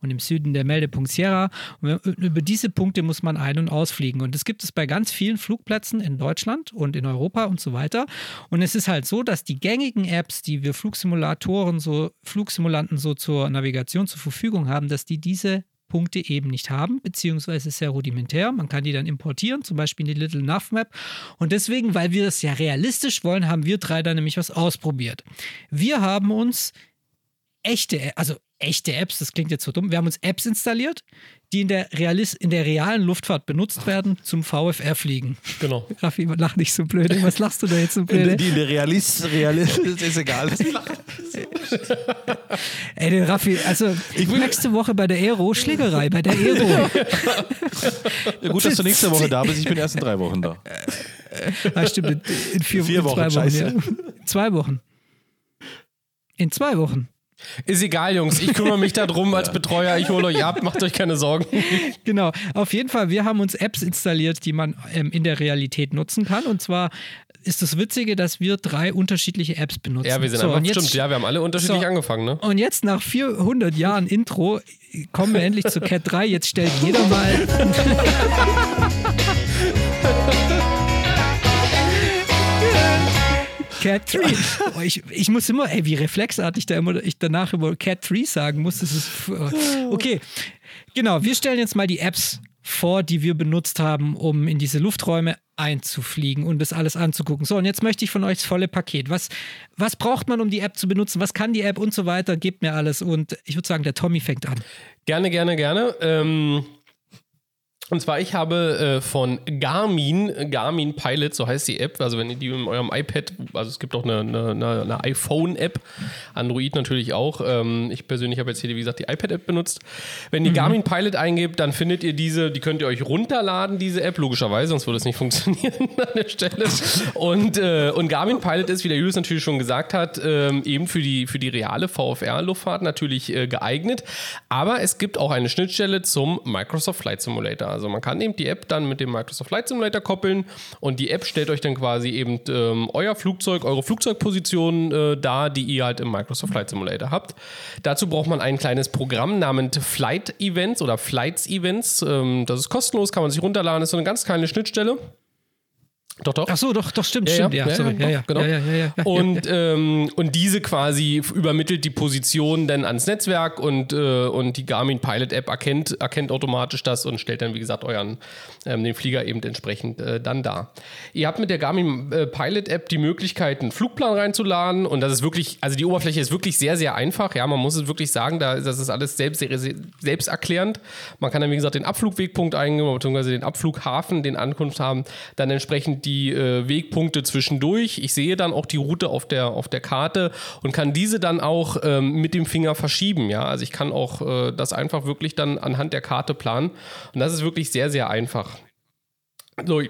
und im Süden der Meldepunkt Sierra. Und über diese Punkte muss man ein- und ausfliegen. Und das gibt es bei ganz vielen Flugplätzen in Deutschland und in Europa und so weiter. Und es ist halt so, dass die gängigen Apps, die wir Flugsimulatoren, so Flugsimulanten so zur Navigation zur Verfügung haben, dass die diese Punkte eben nicht haben, beziehungsweise sehr rudimentär. Man kann die dann importieren, zum Beispiel in die Little Nav Map. Und deswegen, weil wir das ja realistisch wollen, haben wir drei da nämlich was ausprobiert. Wir haben uns echte, also echte Apps, das klingt jetzt so dumm, wir haben uns Apps installiert, die in der, Realis in der realen Luftfahrt benutzt werden zum VFR-Fliegen. Genau. <laughs> Raffi, lach nicht so blöd. Was lachst du da jetzt so blöd? Die in der Realist, Realist <laughs> ist egal. <laughs> Ey, den Raffi, also ich nächste Woche bei der Aero, Schlägerei bei der Aero. ja, gut, dass du nächste Woche da bist. Ich bin erst in drei Wochen da. Ah, stimmt, in, vier, vier in Wochen. Zwei Wochen ja. In zwei Wochen. In zwei Wochen. Ist egal, Jungs. Ich kümmere mich darum <laughs> als Betreuer. Ich hole euch ab. Macht euch keine Sorgen. <laughs> Genau. Auf jeden Fall, wir haben uns Apps installiert, die man ähm, in der Realität nutzen kann. Und zwar ist das Witzige, dass wir drei unterschiedliche Apps benutzen. Ja, wir sind so, einfach, jetzt, stimmt. Ja, wir haben alle unterschiedlich So. angefangen, ne? Und jetzt nach 400 Jahren Intro kommen wir endlich zu Cat 3. Jetzt stellt jeder mal. <laughs> Cat 3. <laughs> Oh, ich, ich muss immer, ey, wie reflexartig da immer ich danach immer Cat 3 sagen muss. Das ist. Okay. Genau, wir stellen jetzt mal die Apps vor, die wir benutzt haben, um in diese Lufträume einzufliegen und das alles anzugucken. So, und jetzt möchte ich von euch das volle Paket. Was, was braucht man, um die App zu benutzen? Was kann die App und so weiter? Gebt mir alles. Und ich würde sagen, der Tommy fängt an. Gerne, gerne, gerne. Ähm, und zwar, ich habe äh, von Garmin, Garmin Pilot, so heißt die App, also wenn ihr die in eurem iPad, also es gibt auch eine, eine, eine, iPhone-App, Android natürlich auch. Ähm, ich persönlich habe jetzt hier, wie gesagt, die iPad-App benutzt. Wenn ihr Garmin Pilot eingebt, dann findet ihr diese, die könnt ihr euch runterladen, diese App, logischerweise, sonst würde es nicht <laughs> funktionieren an der Stelle. Und, äh, und Garmin Pilot ist, wie der Julius natürlich schon gesagt hat, ähm, eben für die, für die reale VFR-Luftfahrt natürlich äh, geeignet. Aber es gibt auch eine Schnittstelle zum Microsoft Flight Simulator. Also man kann eben die App dann mit dem Microsoft Flight Simulator koppeln und die App stellt euch dann quasi eben ähm, euer Flugzeug, eure Flugzeugposition äh, dar, die ihr halt im Microsoft Flight Simulator habt. Dazu braucht man ein kleines Programm namens Flight Events oder Flights Events. Ähm, das ist kostenlos, kann man sich runterladen, ist so eine ganz kleine Schnittstelle. Doch, doch. Ach so, doch, doch, stimmt, Ja, stimmt. ja, Ja, ja, sorry. ja, Ja, ja, genau. ja, ja, ja. Und, ähm, und diese quasi übermittelt die Position dann ans Netzwerk und, äh, und die Garmin Pilot App erkennt, erkennt automatisch das und stellt dann, wie gesagt, euren ähm, den Flieger eben entsprechend äh, dann dar. Ihr habt mit der Garmin äh, Pilot App die Möglichkeit, einen Flugplan reinzuladen und das ist wirklich, also die Oberfläche ist wirklich sehr, sehr einfach. Ja, man muss es wirklich sagen, da, das ist alles selbst, selbst erklärend. Man kann dann, wie gesagt, den Abflugwegpunkt eingeben, beziehungsweise den Abflughafen, den Ankunft haben, dann entsprechend die äh, Wegpunkte zwischendurch. Ich sehe dann auch die Route auf der, auf der Karte und kann diese dann auch ähm, mit dem Finger verschieben. Ja, also ich kann auch äh, das einfach wirklich dann anhand der Karte planen. Und das ist wirklich sehr, sehr einfach. So,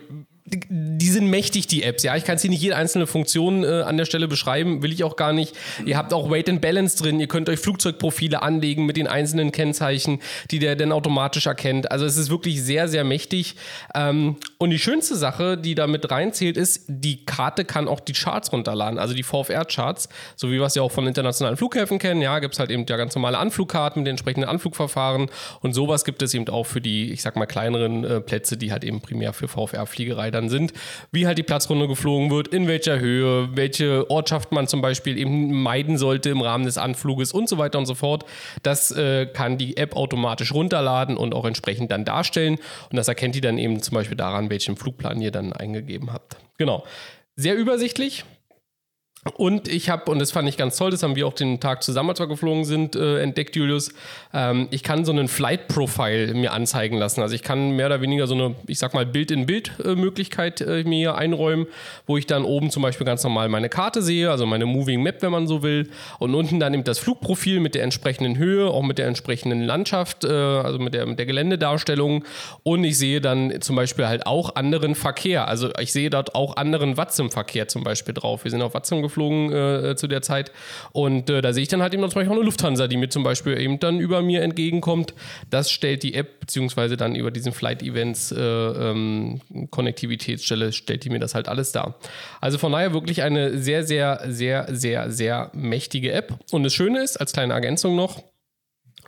die, sind mächtig, die Apps. Ja, ich kann jetzt hier nicht jede einzelne Funktion äh, an der Stelle beschreiben, will ich auch gar nicht. Ihr habt auch Weight and Balance drin. Ihr könnt euch Flugzeugprofile anlegen mit den einzelnen Kennzeichen, die der dann automatisch erkennt. Also es ist wirklich sehr, sehr mächtig. Ähm, und die schönste Sache, die da mit reinzählt, ist, die Karte kann auch die Charts runterladen, also die VFR-Charts, so wie wir es ja auch von internationalen Flughäfen kennen. Ja, gibt es halt eben ja ganz normale Anflugkarten mit den entsprechenden Anflugverfahren. Und sowas gibt es eben auch für die, ich sag mal, kleineren äh, Plätze, die halt eben primär für VFR-Fliegerei dann sind. Wie halt die Platzrunde geflogen wird, in welcher Höhe, welche Ortschaft man zum Beispiel eben meiden sollte im Rahmen des Anfluges und so weiter und so fort. Das äh, kann die App automatisch runterladen und auch entsprechend dann darstellen. Und das erkennt die dann eben zum Beispiel daran, welchen Flugplan ihr dann eingegeben habt. Genau. Sehr übersichtlich. Und ich habe, und das fand ich ganz toll, das haben wir auch den Tag zusammen, als wir geflogen sind, äh, entdeckt, Julius. Ähm, ich kann so einen Flight-Profile mir anzeigen lassen. Also ich kann mehr oder weniger so eine, ich sag mal, Bild-in-Bild-Möglichkeit äh, mir hier einräumen, wo ich dann oben zum Beispiel ganz normal meine Karte sehe, also meine Moving Map, wenn man so will. Und unten dann eben das Flugprofil mit der entsprechenden Höhe, auch mit der entsprechenden Landschaft, äh, also mit der, mit der Geländedarstellung. Und ich sehe dann zum Beispiel halt auch anderen Verkehr. Also ich sehe dort auch anderen Watts-Verkehr zum Beispiel drauf. Wir sind auf Watts geflogen geflogen äh, zu der Zeit. Und äh, da sehe ich dann halt eben zum Beispiel auch eine Lufthansa, die mir zum Beispiel eben dann über mir entgegenkommt. Das stellt die App, beziehungsweise dann über diesen Flight Events äh, ähm, Konnektivitätsstelle, stellt die mir das halt alles dar. Also von daher wirklich eine sehr, sehr, sehr, sehr, sehr mächtige App. Und das Schöne ist, als kleine Ergänzung noch,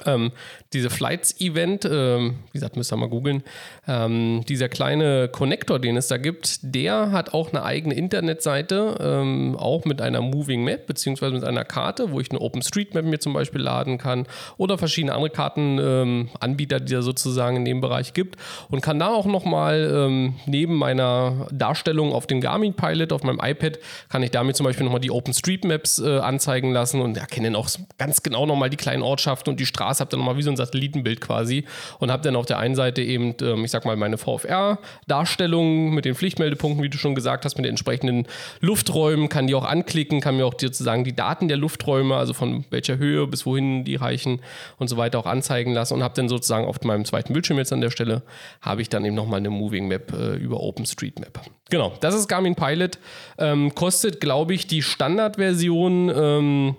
ähm, diese Flights-Event, ähm, wie gesagt, müsst ihr mal googeln, ähm, dieser kleine Connector, den es da gibt, der hat auch eine eigene Internetseite, ähm, auch mit einer Moving Map, beziehungsweise mit einer Karte, wo ich eine OpenStreetMap mir zum Beispiel laden kann oder verschiedene andere Kartenanbieter, die da sozusagen in dem Bereich gibt und kann da auch nochmal ähm, neben meiner Darstellung auf dem Garmin Pilot, auf meinem iPad, kann ich damit zum Beispiel nochmal die OpenStreetMaps äh, anzeigen lassen und erkenne dann auch ganz genau nochmal die kleinen Ortschaften und die Straße, habe dann nochmal wie so ein Satellitenbild quasi und habe dann auf der einen Seite eben, ähm, ich sag mal, meine VFR-Darstellung mit den Pflichtmeldepunkten, wie du schon gesagt hast, mit den entsprechenden Lufträumen, kann die auch anklicken, kann mir auch sozusagen die Daten der Lufträume, also von welcher Höhe bis wohin die reichen und so weiter auch anzeigen lassen und habe dann sozusagen auf meinem zweiten Bildschirm jetzt an der Stelle, habe ich dann eben nochmal eine Moving Map äh, über OpenStreetMap. Genau, das ist Garmin Pilot. Ähm, kostet, glaube ich, die Standardversion ähm,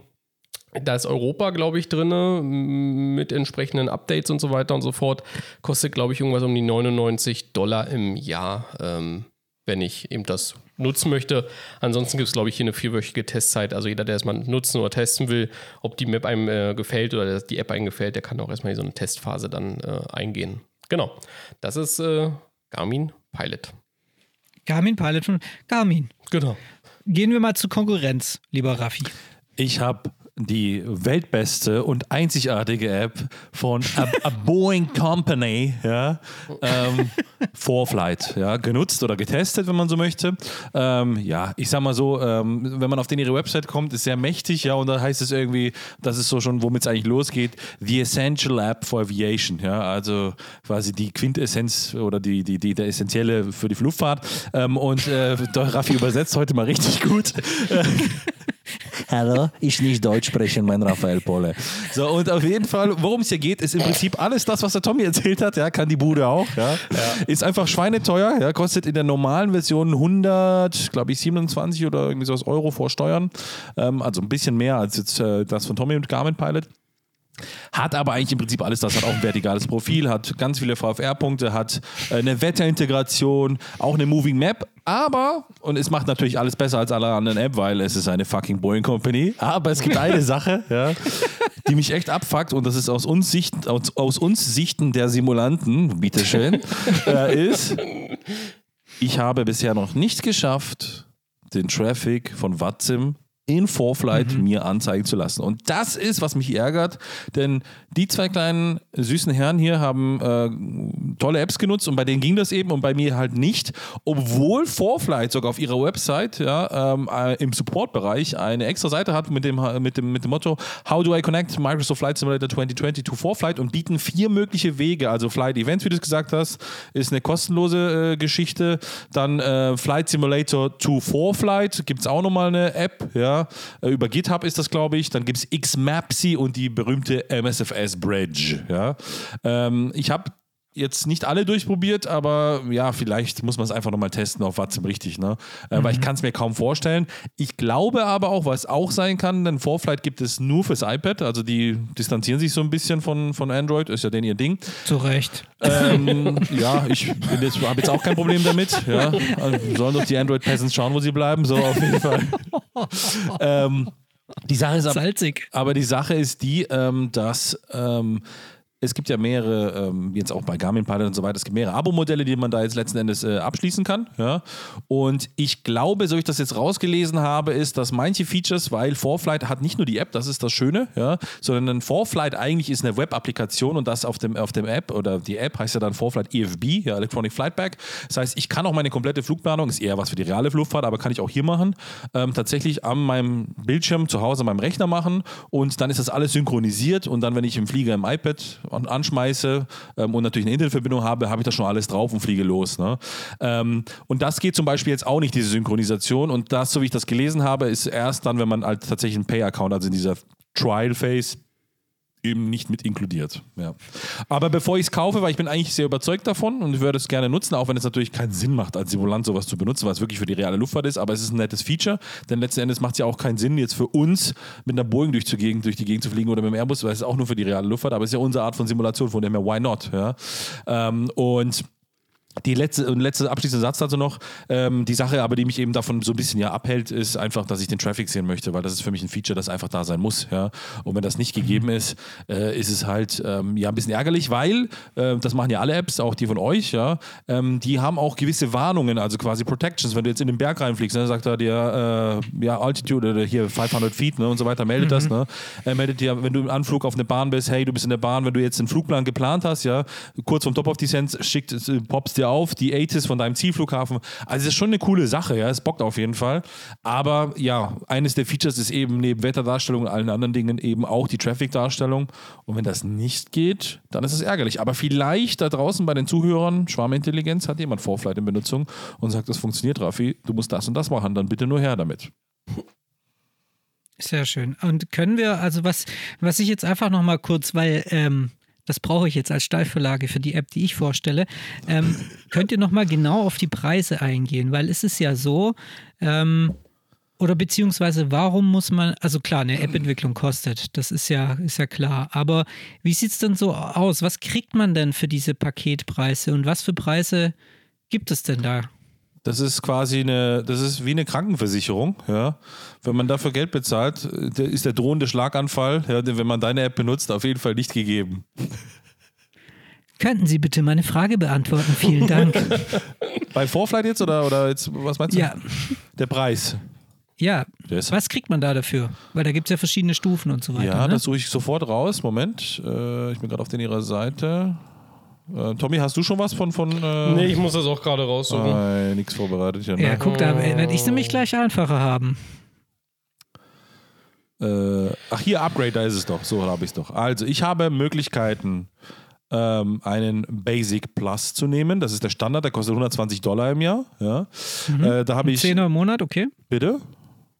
da ist Europa, glaube ich, drin, mit entsprechenden Updates und so weiter und so fort. Kostet, glaube ich, irgendwas um die 99 Dollar im Jahr, ähm, wenn ich eben das nutzen möchte. Ansonsten gibt es, glaube ich, hier eine vierwöchige Testzeit. Also jeder, der es mal nutzen oder testen will, ob die Map einem äh, gefällt oder die App einem gefällt, der kann auch erstmal in so eine Testphase dann äh, eingehen. Genau. Das ist äh, Garmin Pilot. Garmin Pilot von Garmin. Genau. Gehen wir mal zur Konkurrenz, lieber Raffi. Ich habe die weltbeste und einzigartige App von a, a Boeing Company, ja, ähm, Vorflight, ja, genutzt oder getestet, wenn man so möchte. Ähm, ja, ich sag mal so, ähm, wenn man auf den ihre Website kommt, ist sehr mächtig, ja, und da heißt es irgendwie, das ist so schon, womit es eigentlich losgeht, The Essential App for Aviation, ja, also quasi die Quintessenz oder die, die, die der Essentielle für die Luftfahrt. Ähm, und äh, <laughs> Raffi übersetzt heute mal richtig gut. <laughs> Hallo, ich nicht Deutsch sprechen, mein Raphael Polle. So, und auf jeden Fall, worum es hier geht, ist im Prinzip alles das, was der Tommy <laughs> erzählt hat, ja, kann die Bude auch, ja. ja. Ist einfach schweineteuer, ja, kostet in der normalen Version 100, glaube ich, 27 oder irgendwie sowas Euro vor Steuern. Ähm, also ein bisschen mehr als jetzt äh, das von Tommy und Garmin Pilot. Hat aber eigentlich im Prinzip alles das, hat auch ein vertikales Profil, hat ganz viele VFR-Punkte, hat äh, eine Wetterintegration, auch eine Moving Map, aber, und es macht natürlich alles besser als alle anderen App, weil es ist eine fucking Boeing Company, aber es gibt eine Sache, <laughs> ja, die mich echt abfuckt und das ist aus uns Sichten, aus, aus uns Sichten der Simulanten, bitteschön, <laughs> äh, ist, ich habe bisher noch nicht geschafft, den Traffic von Watzim in Vorflight mhm. mir anzeigen zu lassen. Und das ist, was mich ärgert, denn die zwei kleinen süßen Herren hier haben äh, tolle Apps genutzt und bei denen ging das eben und bei mir halt nicht, obwohl Vorflight sogar auf ihrer Website ja, ähm, äh, im Support-Bereich eine extra Seite hat mit dem, mit, dem, mit dem Motto How do I connect Microsoft Flight Simulator 2020 to Vorflight und bieten vier mögliche Wege, also Flight Events, wie du es gesagt hast, ist eine kostenlose äh, Geschichte, dann äh, Flight Simulator to Vorflight, gibt es auch nochmal eine App, ja, äh, über GitHub ist das, glaube ich. Dann gibt es Xmapsy und die berühmte MSFS Bridge. Ja. Ähm, ich habe jetzt nicht alle durchprobiert, aber ja, vielleicht muss man es einfach nochmal testen auf WhatsApp richtig, ne? Äh, mhm. Weil ich kann es mir kaum vorstellen. Ich glaube aber auch, was auch sein kann, denn Vorflight gibt es nur fürs iPad, also die distanzieren sich so ein bisschen von, von Android, ist ja denn ihr Ding. Zu Recht. Ähm, ja, ich habe jetzt auch kein Problem damit. Ja. Also sollen doch die Android-Peasants schauen, wo sie bleiben, so auf jeden Fall. ähm, die Sache ist aber, Salzig. aber die Sache ist die, ähm, dass ähm, es gibt ja mehrere, ähm, jetzt auch bei Garmin Pilot und so weiter, es gibt mehrere Abo-Modelle, die man da jetzt letzten Endes äh, abschließen kann. Ja? Und ich glaube, so wie ich das jetzt rausgelesen habe, ist, dass manche Features, weil ForFlight hat nicht nur die App, das ist das Schöne, ja, sondern ein ForFlight eigentlich ist eine Web-Applikation und das auf dem, auf dem App oder die App heißt ja dann ForFlight EFB, ja, Electronic Flight Bag. Das heißt, ich kann auch meine komplette Flugplanung, ist eher was für die reale Luftfahrt, aber kann ich auch hier machen, ähm, tatsächlich an meinem Bildschirm zu Hause, an meinem Rechner machen und dann ist das alles synchronisiert und dann, wenn ich im Flieger im iPad anschmeiße ähm, und natürlich eine Internetverbindung habe, habe ich da schon alles drauf und fliege los. Ne? Ähm, und das geht zum Beispiel jetzt auch nicht, diese Synchronisation. Und das, so wie ich das gelesen habe, ist erst dann, wenn man halt tatsächlich einen Pay-Account, also in dieser Trial-Phase, eben nicht mit inkludiert. Ja. Aber bevor ich es kaufe, weil ich bin eigentlich sehr überzeugt davon und ich würde es gerne nutzen, auch wenn es natürlich keinen Sinn macht, als Simulant sowas zu benutzen, was wirklich für die reale Luftfahrt ist, aber es ist ein nettes Feature, denn letzten Endes macht es ja auch keinen Sinn, jetzt für uns mit einer Boeing durch, die Gegend, durch die Gegend zu fliegen oder mit dem Airbus, weil es ist auch nur für die reale Luftfahrt, aber es ist ja unsere Art von Simulation, von dem her, why not? Ja? Ähm, und die letzte und letzte abschließende Satz dazu noch. Ähm, die Sache, aber die mich eben davon so ein bisschen ja abhält, ist einfach, dass ich den Traffic sehen möchte, weil das ist für mich ein Feature, das einfach da sein muss. Ja? Und wenn das nicht gegeben ist, äh, ist es halt ähm, ja ein bisschen ärgerlich, weil äh, das machen ja alle Apps, auch die von euch, ja, ähm, die haben auch gewisse Warnungen, also quasi Protections. Wenn du jetzt in den Berg reinfliegst, dann ne, sagt er dir äh, ja Altitude oder hier 500 Feet ne, und so weiter, meldet mhm. das. Ne? Er meldet dir, wenn du im Anflug auf eine Bahn bist, hey, du bist in der Bahn, wenn du jetzt einen Flugplan geplant hast, ja, kurz vom Top of Descent schickt, äh, poppst dir auf, die ATIS von deinem Zielflughafen. Also es ist schon eine coole Sache, ja, es bockt auf jeden Fall. Aber ja, eines der Features ist eben neben Wetterdarstellung und allen anderen Dingen eben auch die Traffic-Darstellung. Und wenn das nicht geht, dann ist es ärgerlich. Aber vielleicht da draußen bei den Zuhörern, Schwarmintelligenz, hat jemand Vorflight in Benutzung und sagt, das funktioniert, Raffi, du musst das und das machen, dann bitte nur her damit. Sehr schön. Und können wir, also was, was ich jetzt einfach nochmal kurz, weil ähm, das brauche ich jetzt als Steilvorlage für die App, die ich vorstelle. Ähm, könnt ihr nochmal genau auf die Preise eingehen? Weil es ist ja so, ähm, oder beziehungsweise warum muss man, also klar, eine App-Entwicklung kostet, das ist ja, ist ja klar. Aber wie sieht es denn so aus? Was kriegt man denn für diese Paketpreise und was für Preise gibt es denn da? Das ist quasi eine, das ist wie eine Krankenversicherung, ja. Wenn man dafür Geld bezahlt, ist der drohende Schlaganfall, ja, wenn man deine App benutzt, auf jeden Fall nicht gegeben. Könnten Sie bitte meine Frage beantworten? Vielen Dank. <laughs> Bei Vorflight jetzt oder, oder jetzt, was meinst du? Ja. Der Preis. Ja, was kriegt man da dafür? Weil da gibt es ja verschiedene Stufen und so weiter. Ja, ne? das suche ich sofort raus. Moment, äh, ich bin gerade auf den ihrer Seite. Äh, Tommy, hast du schon was von. von äh nee, ich muss das auch gerade raussuchen. Nein, nichts vorbereitet. Ja, ne? ja guck, da werde ich es nämlich gleich einfacher haben. Äh, ach, hier, Upgrade, da ist es doch. So habe ich es doch. Also, ich habe Möglichkeiten, ähm, einen Basic Plus zu nehmen. Das ist der Standard, der kostet 120 Dollar im Jahr. Ja. Mhm. Äh, da habe ich. 10 im Monat, okay. Bitte?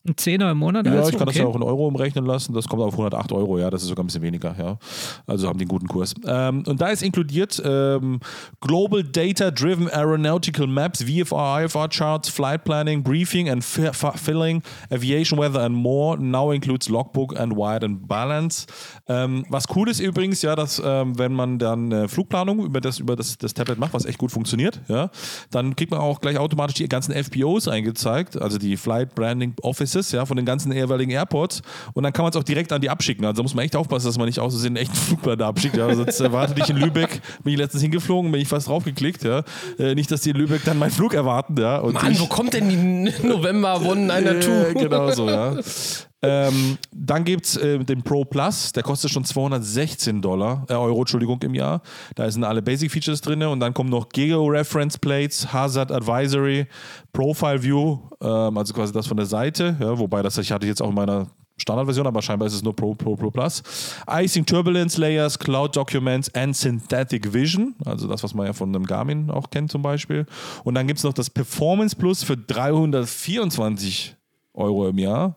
Ein Zehner im Monat? Ja, also? ich kann okay. das ja auch in Euro umrechnen lassen. Das kommt auf 108 Euro, ja, das ist sogar ein bisschen weniger, ja. Also haben die einen guten Kurs. Ähm, und da ist inkludiert ähm, Global Data Driven Aeronautical Maps, VFR, IFR Charts, Flight Planning, Briefing and Filling, Aviation Weather and more. Now includes Logbook and Wide and Balance. Ähm, was cool ist übrigens, ja, dass ähm, wenn man dann äh, Flugplanung über das, über das, das Tablet macht, was echt gut funktioniert, ja, dann kriegt man auch gleich automatisch die ganzen FBOs eingezeigt, also die Flight Branding Offices Services, ja, von den ganzen jeweiligen Airports. Und dann kann man es auch direkt an die abschicken. Also da muss man echt aufpassen, dass man nicht aus Versehen einen echten Flugplan da abschickt. Ja. Sonst erwartet dich in Lübeck, bin ich letztens hingeflogen, bin ich fast draufgeklickt, ja. Äh, nicht, dass die in Lübeck dann meinen Flug erwarten, ja. Und Mann, ich, wo kommt denn die November One einer äh, Tour? genau so, ja. Ähm, dann gibt es äh, den Pro Plus, der kostet schon 216 Dollar, äh, Euro Entschuldigung, im Jahr. Da sind alle Basic Features drin und dann kommen noch Geo-Reference Plates, Hazard Advisory, Profile View, ähm, also quasi das von der Seite, ja, wobei das ich hatte jetzt auch in meiner Standardversion, aber scheinbar ist es nur Pro, Pro, Pro Plus. Icing Turbulence Layers, Cloud Documents and Synthetic Vision, also das, was man ja von einem Garmin auch kennt zum Beispiel. Und dann gibt es noch das Performance Plus für 324 Euro im Jahr.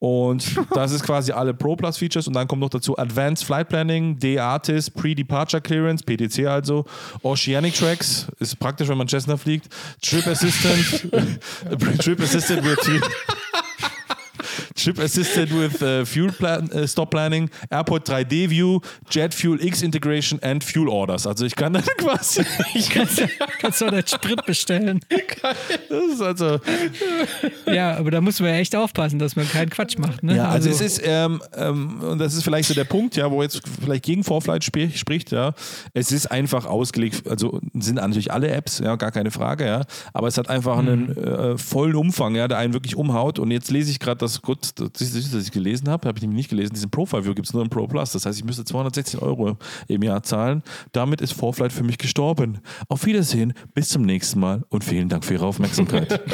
Und das ist quasi alle Pro Plus Features und dann kommt noch dazu Advanced Flight Planning, D-Artis, Pre-Departure Clearance, PDC also, Oceanic Tracks, ist praktisch, wenn man Cessna fliegt, Trip Assistant, <laughs> Trip Assistant with Chip Assisted with uh, Fuel plan, uh, Stop Planning, Airport 3D View, Jet Fuel X Integration and Fuel Orders. Also ich kann dann <laughs> quasi. <laughs> Ich kannst, kannst du den Sprit bestellen. Das ist also. Ja, aber da muss man ja echt aufpassen, dass man keinen Quatsch macht. Ne? Ja, also, es ist, ähm, ähm, und das ist vielleicht so der Punkt, ja, wo jetzt vielleicht gegen Vorflight sp spricht, ja. Es ist einfach ausgelegt, also sind natürlich alle Apps, ja, gar keine Frage, ja. Aber es hat einfach einen äh, vollen Umfang, ja, der einen wirklich umhaut. Und jetzt lese ich gerade das, gut, das, ist, das ich gelesen habe, habe ich nämlich nicht gelesen, diesen Profile-View gibt es nur im Pro Plus. Das heißt, ich müsste 216 Euro im Jahr zahlen. Damit ist Vorflight für mich gestorben. Auf Wiedersehen, bis zum nächsten Mal und vielen Dank für Ihre Aufmerksamkeit. <laughs>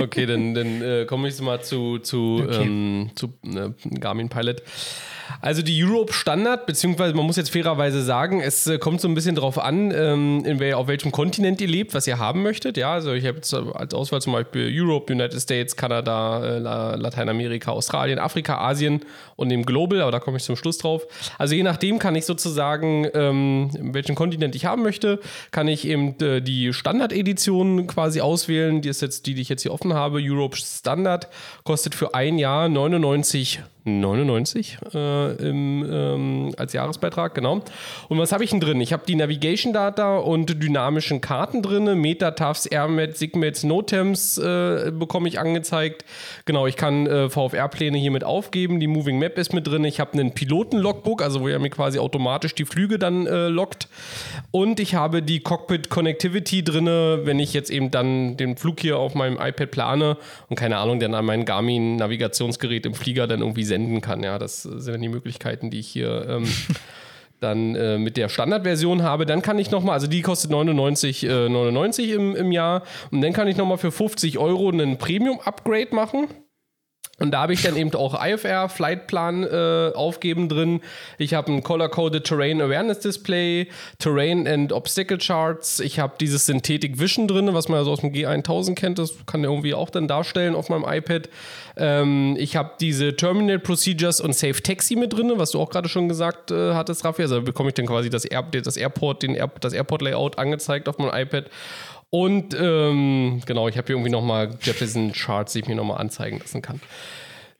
Okay, dann, dann äh, komme ich mal zu, zu, Okay. ähm, zu äh, Garmin Pilot. Also die Europe Standard, beziehungsweise man muss jetzt fairerweise sagen, es äh, kommt so ein bisschen drauf an, ähm, in wel, auf welchem Kontinent ihr lebt, was ihr haben möchtet. Ja, also ich habe jetzt als Auswahl zum Beispiel Europe, United States, Kanada, äh, La- Lateinamerika, Australien, Afrika, Asien und dem Global, aber da komme ich zum Schluss drauf. Also je nachdem kann ich sozusagen, ähm, welchen Kontinent ich haben möchte, kann ich eben äh, die Standard-Edition quasi auswählen. Die ist jetzt die, die ich jetzt hier offen habe. Europe Standard kostet für ein Jahr 99 99 äh, im, ähm, als Jahresbeitrag, genau. Und was habe ich denn drin? Ich habe die Navigation Data und dynamischen Karten drin, Metatafs, Airmet, Sigmets, Notems äh, bekomme ich angezeigt. Genau, ich kann äh, VFR-Pläne hier mit aufgeben, die Moving Map ist mit drin, ich habe einen Piloten-Logbook, also wo er mir quasi automatisch die Flüge dann äh, lockt. Und ich habe die Cockpit Connectivity drin, wenn ich jetzt eben dann den Flug hier auf meinem iPad plane und keine Ahnung, dann an mein Garmin-Navigationsgerät im Flieger dann irgendwie senden kann. Ja, das sind dann die Möglichkeiten, die ich hier ähm, <laughs> dann äh, mit der Standardversion habe. Dann kann ich nochmal, also die kostet 99, äh, 99 im, im Jahr und dann kann ich nochmal für 50 Euro einen Premium-Upgrade machen. Und da habe ich dann eben auch IFR Flightplan äh, aufgeben drin. Ich habe ein Color-Coded Terrain Awareness Display, Terrain and Obstacle Charts. Ich habe dieses Synthetic Vision drin, was man also aus dem G1000 kennt. Das kann der irgendwie auch dann darstellen auf meinem iPad. Ähm, ich habe diese Terminal Procedures und Safe Taxi mit drin, was du auch gerade schon gesagt äh, hattest, Raffi. Also bekomme ich dann quasi das, Air, das Airport, den Air, das Airport Layout angezeigt auf meinem iPad. Und ähm, genau, ich habe hier irgendwie nochmal Jefferson Charts, die ich mir nochmal anzeigen lassen kann.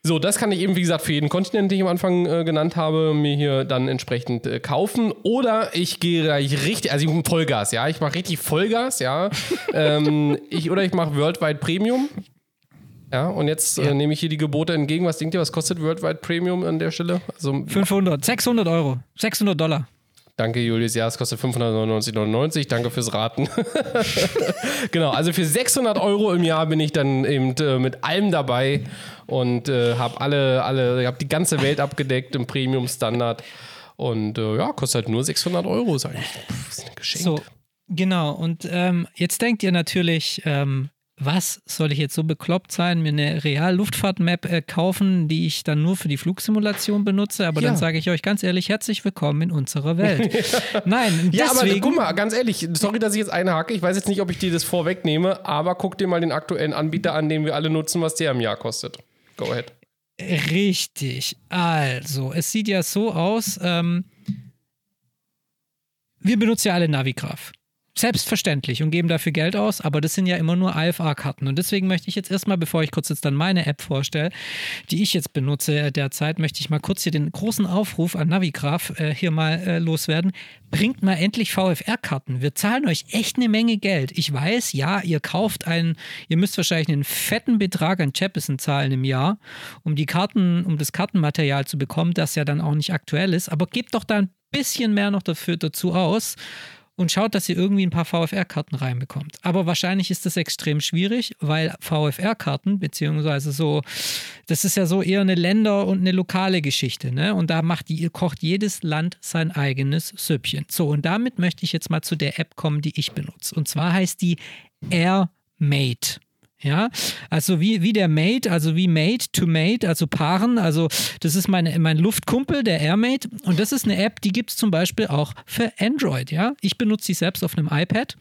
So, das kann ich eben, wie gesagt, für jeden Kontinent, den ich am Anfang äh, genannt habe, mir hier dann entsprechend äh, kaufen. Oder ich gehe gleich richtig, also ich mache Vollgas, ja. Ich mache richtig Vollgas, ja. <laughs> ähm, ich, oder ich mache Worldwide Premium. Ja, und jetzt äh, nehme ich hier die Gebote entgegen. Was denkt ihr, was kostet Worldwide Premium an der Stelle? Also 500, 600 Euro, 600 Dollar. Danke, Julius. Ja, es kostet 599,99. Danke fürs Raten. <laughs> genau, also für 600 Euro im Jahr bin ich dann eben äh, mit allem dabei und äh, habe alle, alle, habe die ganze Welt abgedeckt im Premium-Standard. Und äh, ja, kostet halt nur 600 Euro. Ist eigentlich pff, ist ein Geschenk. So, genau. Und ähm, jetzt denkt ihr natürlich, ähm, was soll ich jetzt so bekloppt sein, mir eine Real-Luftfahrt-Map äh, kaufen, die ich dann nur für die Flugsimulation benutze? Aber Ja. dann sage ich euch ganz ehrlich, herzlich willkommen in unserer Welt. <laughs> Nein, Ja, aber deswegen, guck mal, ganz ehrlich, sorry, dass ich jetzt einhake. Ich weiß jetzt nicht, ob ich dir das vorwegnehme, aber guck dir mal den aktuellen Anbieter an, den wir alle nutzen, was der im Jahr kostet. Go ahead. Richtig. Also, es sieht ja so aus, ähm, wir benutzen ja alle Navigraph. Selbstverständlich und geben dafür Geld aus, aber das sind ja immer nur IFA-Karten. Und deswegen möchte ich jetzt erstmal, bevor ich kurz jetzt dann meine App vorstelle, die ich jetzt benutze äh, derzeit, möchte ich mal kurz hier den großen Aufruf an Navigraph äh, hier mal äh, loswerden. Bringt mal endlich VFR-Karten. Wir zahlen euch echt eine Menge Geld. Ich weiß, ja, ihr kauft einen, ihr müsst wahrscheinlich einen fetten Betrag an Jeppesen zahlen im Jahr, um die Karten, um das Kartenmaterial zu bekommen, das ja dann auch nicht aktuell ist. Aber gebt doch da ein bisschen mehr noch dafür dazu aus und schaut, dass ihr irgendwie ein paar VFR-Karten reinbekommt. Aber wahrscheinlich ist das extrem schwierig, weil VFR-Karten, beziehungsweise so, das ist ja so eher eine Länder- und eine lokale Geschichte, ne? Und da macht die, kocht jedes Land sein eigenes Süppchen. So, und damit möchte ich jetzt mal zu der App kommen, die ich benutze. Und zwar heißt die AirMate. Ja, also wie, wie der Mate, also wie Mate to Mate, also Paaren. Also das ist meine, mein Luftkumpel, der AirMate. Und das ist eine App, die gibt es zum Beispiel auch für Android. Ja, ich benutze sie selbst auf einem iPad.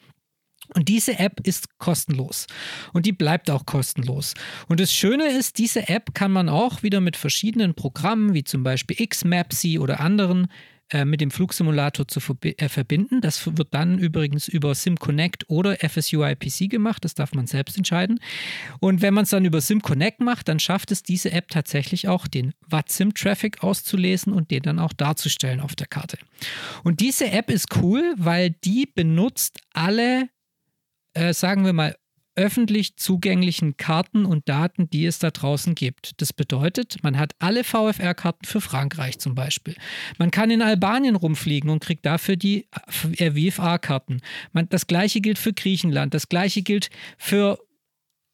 Und diese App ist kostenlos. Und die bleibt auch kostenlos. Und das Schöne ist, diese App kann man auch wieder mit verschiedenen Programmen, wie zum Beispiel Xmapsy oder anderen, äh, mit dem Flugsimulator zu äh, verbinden. Das wird dann übrigens über SimConnect oder FSUIPC gemacht. Das darf man selbst entscheiden. Und wenn man es dann über SimConnect macht, dann schafft es diese App tatsächlich auch, den WattSim-Traffic auszulesen und den dann auch darzustellen auf der Karte. Und diese App ist cool, weil die benutzt alle, äh, sagen wir mal, öffentlich zugänglichen Karten und Daten, die es da draußen gibt. Das bedeutet, man hat alle VFR-Karten für Frankreich zum Beispiel. Man kann in Albanien rumfliegen und kriegt dafür die VFA-Karten. Das gleiche gilt für Griechenland, das gleiche gilt für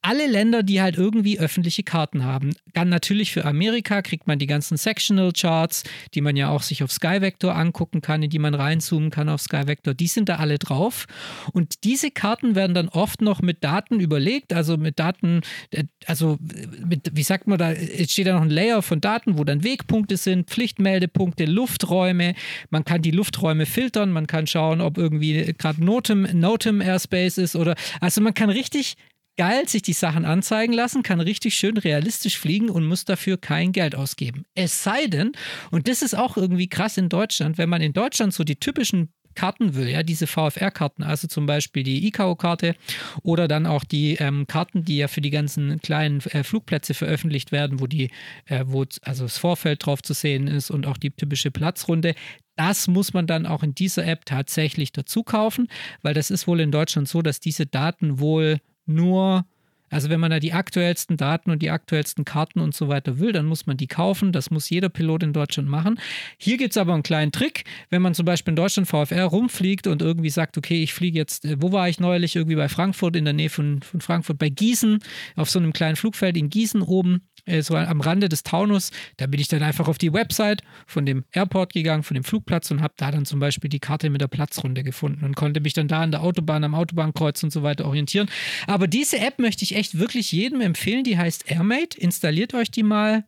alle Länder, die halt irgendwie öffentliche Karten haben. Dann natürlich für Amerika kriegt man die ganzen Sectional Charts, die man ja auch sich auf Skyvector angucken kann, in die man reinzoomen kann auf Skyvector. Die sind da alle drauf. Und diese Karten werden dann oft noch mit Daten überlegt, also mit Daten, äh, also mit, wie sagt man da, es steht da noch ein Layer von Daten, wo dann Wegpunkte sind, Pflichtmeldepunkte, Lufträume. Man kann die Lufträume filtern, man kann schauen, ob irgendwie gerade Notem, Notem Airspace ist oder, also man kann richtig geil sich die Sachen anzeigen lassen, kann richtig schön realistisch fliegen und muss dafür kein Geld ausgeben. Es sei denn, und das ist auch irgendwie krass in Deutschland, wenn man in Deutschland so die typischen Karten will, ja, diese VFR-Karten, also zum Beispiel die ICAO-Karte oder dann auch die ähm, Karten, die ja für die ganzen kleinen äh, Flugplätze veröffentlicht werden, wo die, äh, wo also das Vorfeld drauf zu sehen ist und auch die typische Platzrunde. Das muss man dann auch in dieser App tatsächlich dazu kaufen, weil das ist wohl in Deutschland so, dass diese Daten wohl nur, also wenn man da die aktuellsten Daten und die aktuellsten Karten und so weiter will, dann muss man die kaufen. Das muss jeder Pilot in Deutschland machen. Hier gibt es aber einen kleinen Trick. Wenn man zum Beispiel in Deutschland VFR rumfliegt und irgendwie sagt, okay, ich fliege jetzt, äh, wo war ich neulich? Irgendwie bei Frankfurt, in der Nähe von, von Frankfurt, bei Gießen, auf so einem kleinen Flugfeld in Gießen oben so am Rande des Taunus. Da bin ich dann einfach auf die Website von dem Airport gegangen, von dem Flugplatz und habe da dann zum Beispiel die Karte mit der Platzrunde gefunden und konnte mich dann da an der Autobahn, am Autobahnkreuz und so weiter orientieren. Aber diese App möchte ich echt wirklich jedem empfehlen. Die heißt AirMate. Installiert euch die mal.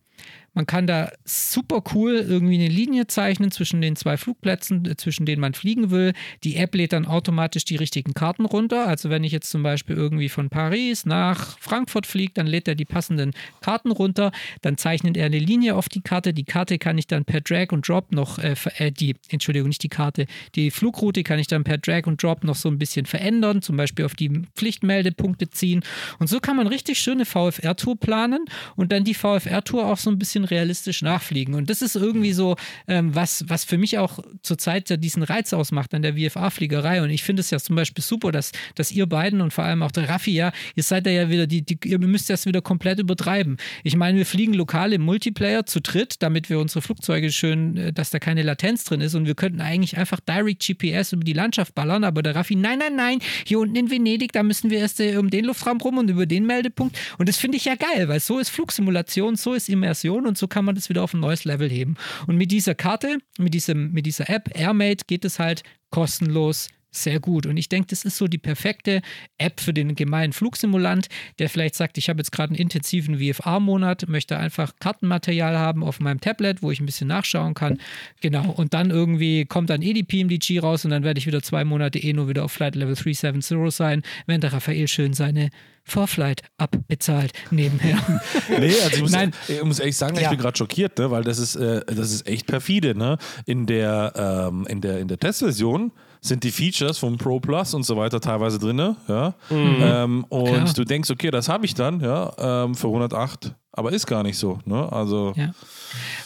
Man kann da super cool irgendwie eine Linie zeichnen zwischen den zwei Flugplätzen, äh, zwischen denen man fliegen will. Die App lädt dann automatisch die richtigen Karten runter. Also wenn ich jetzt zum Beispiel irgendwie von Paris nach Frankfurt fliege, dann lädt er die passenden Karten runter. Dann zeichnet er eine Linie auf die Karte. Die Karte kann ich dann per Drag und Drop noch, äh, äh, die, Entschuldigung, nicht die Karte, die Flugroute kann ich dann per Drag und Drop noch so ein bisschen verändern, zum Beispiel auf die Pflichtmeldepunkte ziehen. Und so kann man richtig schöne VFR-Tour planen und dann die VFR-Tour auch so ein bisschen realistisch nachfliegen. Und das ist irgendwie so, ähm, was, was für mich auch zurzeit ja diesen Reiz ausmacht an der VFA-Fliegerei. Und ich finde es ja zum Beispiel super, dass, dass ihr beiden und vor allem auch der Raffi, ja, ihr seid ja wieder, die, die, ihr müsst das wieder komplett übertreiben. Ich meine, wir fliegen lokal im Multiplayer zu dritt, damit wir unsere Flugzeuge schön, äh, dass da keine Latenz drin ist. Und wir könnten eigentlich einfach Direct GPS über die Landschaft ballern, aber der Raffi, nein, nein, nein, hier unten in Venedig, da müssen wir erst äh, um den Luftraum rum und über den Meldepunkt. Und das finde ich ja geil, weil so ist Flugsimulation, so ist Immersion und und so kann man das wieder auf ein neues Level heben. Und mit dieser Karte, mit, diesem, mit dieser App AirMate geht es halt kostenlos sehr gut. Und ich denke, das ist so die perfekte App für den gemeinen Flugsimulant, der vielleicht sagt, ich habe jetzt gerade einen intensiven VFA-Monat, möchte einfach Kartenmaterial haben auf meinem Tablet, wo ich ein bisschen nachschauen kann. Genau. Und dann irgendwie kommt dann eh die PMDG raus und dann werde ich wieder zwei Monate eh nur wieder auf Flight Level 370 sein, während der Raphael schön seine Vorflight abbezahlt nebenher. <laughs> nee, also ich muss, Nein. Ich muss ehrlich sagen, ja. ich bin gerade schockiert, ne, weil das ist, äh, das ist echt perfide. Ne? In, der, ähm, in, der, in der Testversion sind die Features vom Pro Plus und so weiter teilweise drin. Ja? Mhm. Ähm, und Klar. du denkst, okay, das habe ich dann ja, ähm, für 108 aber ist gar nicht so. Ne? Also ja.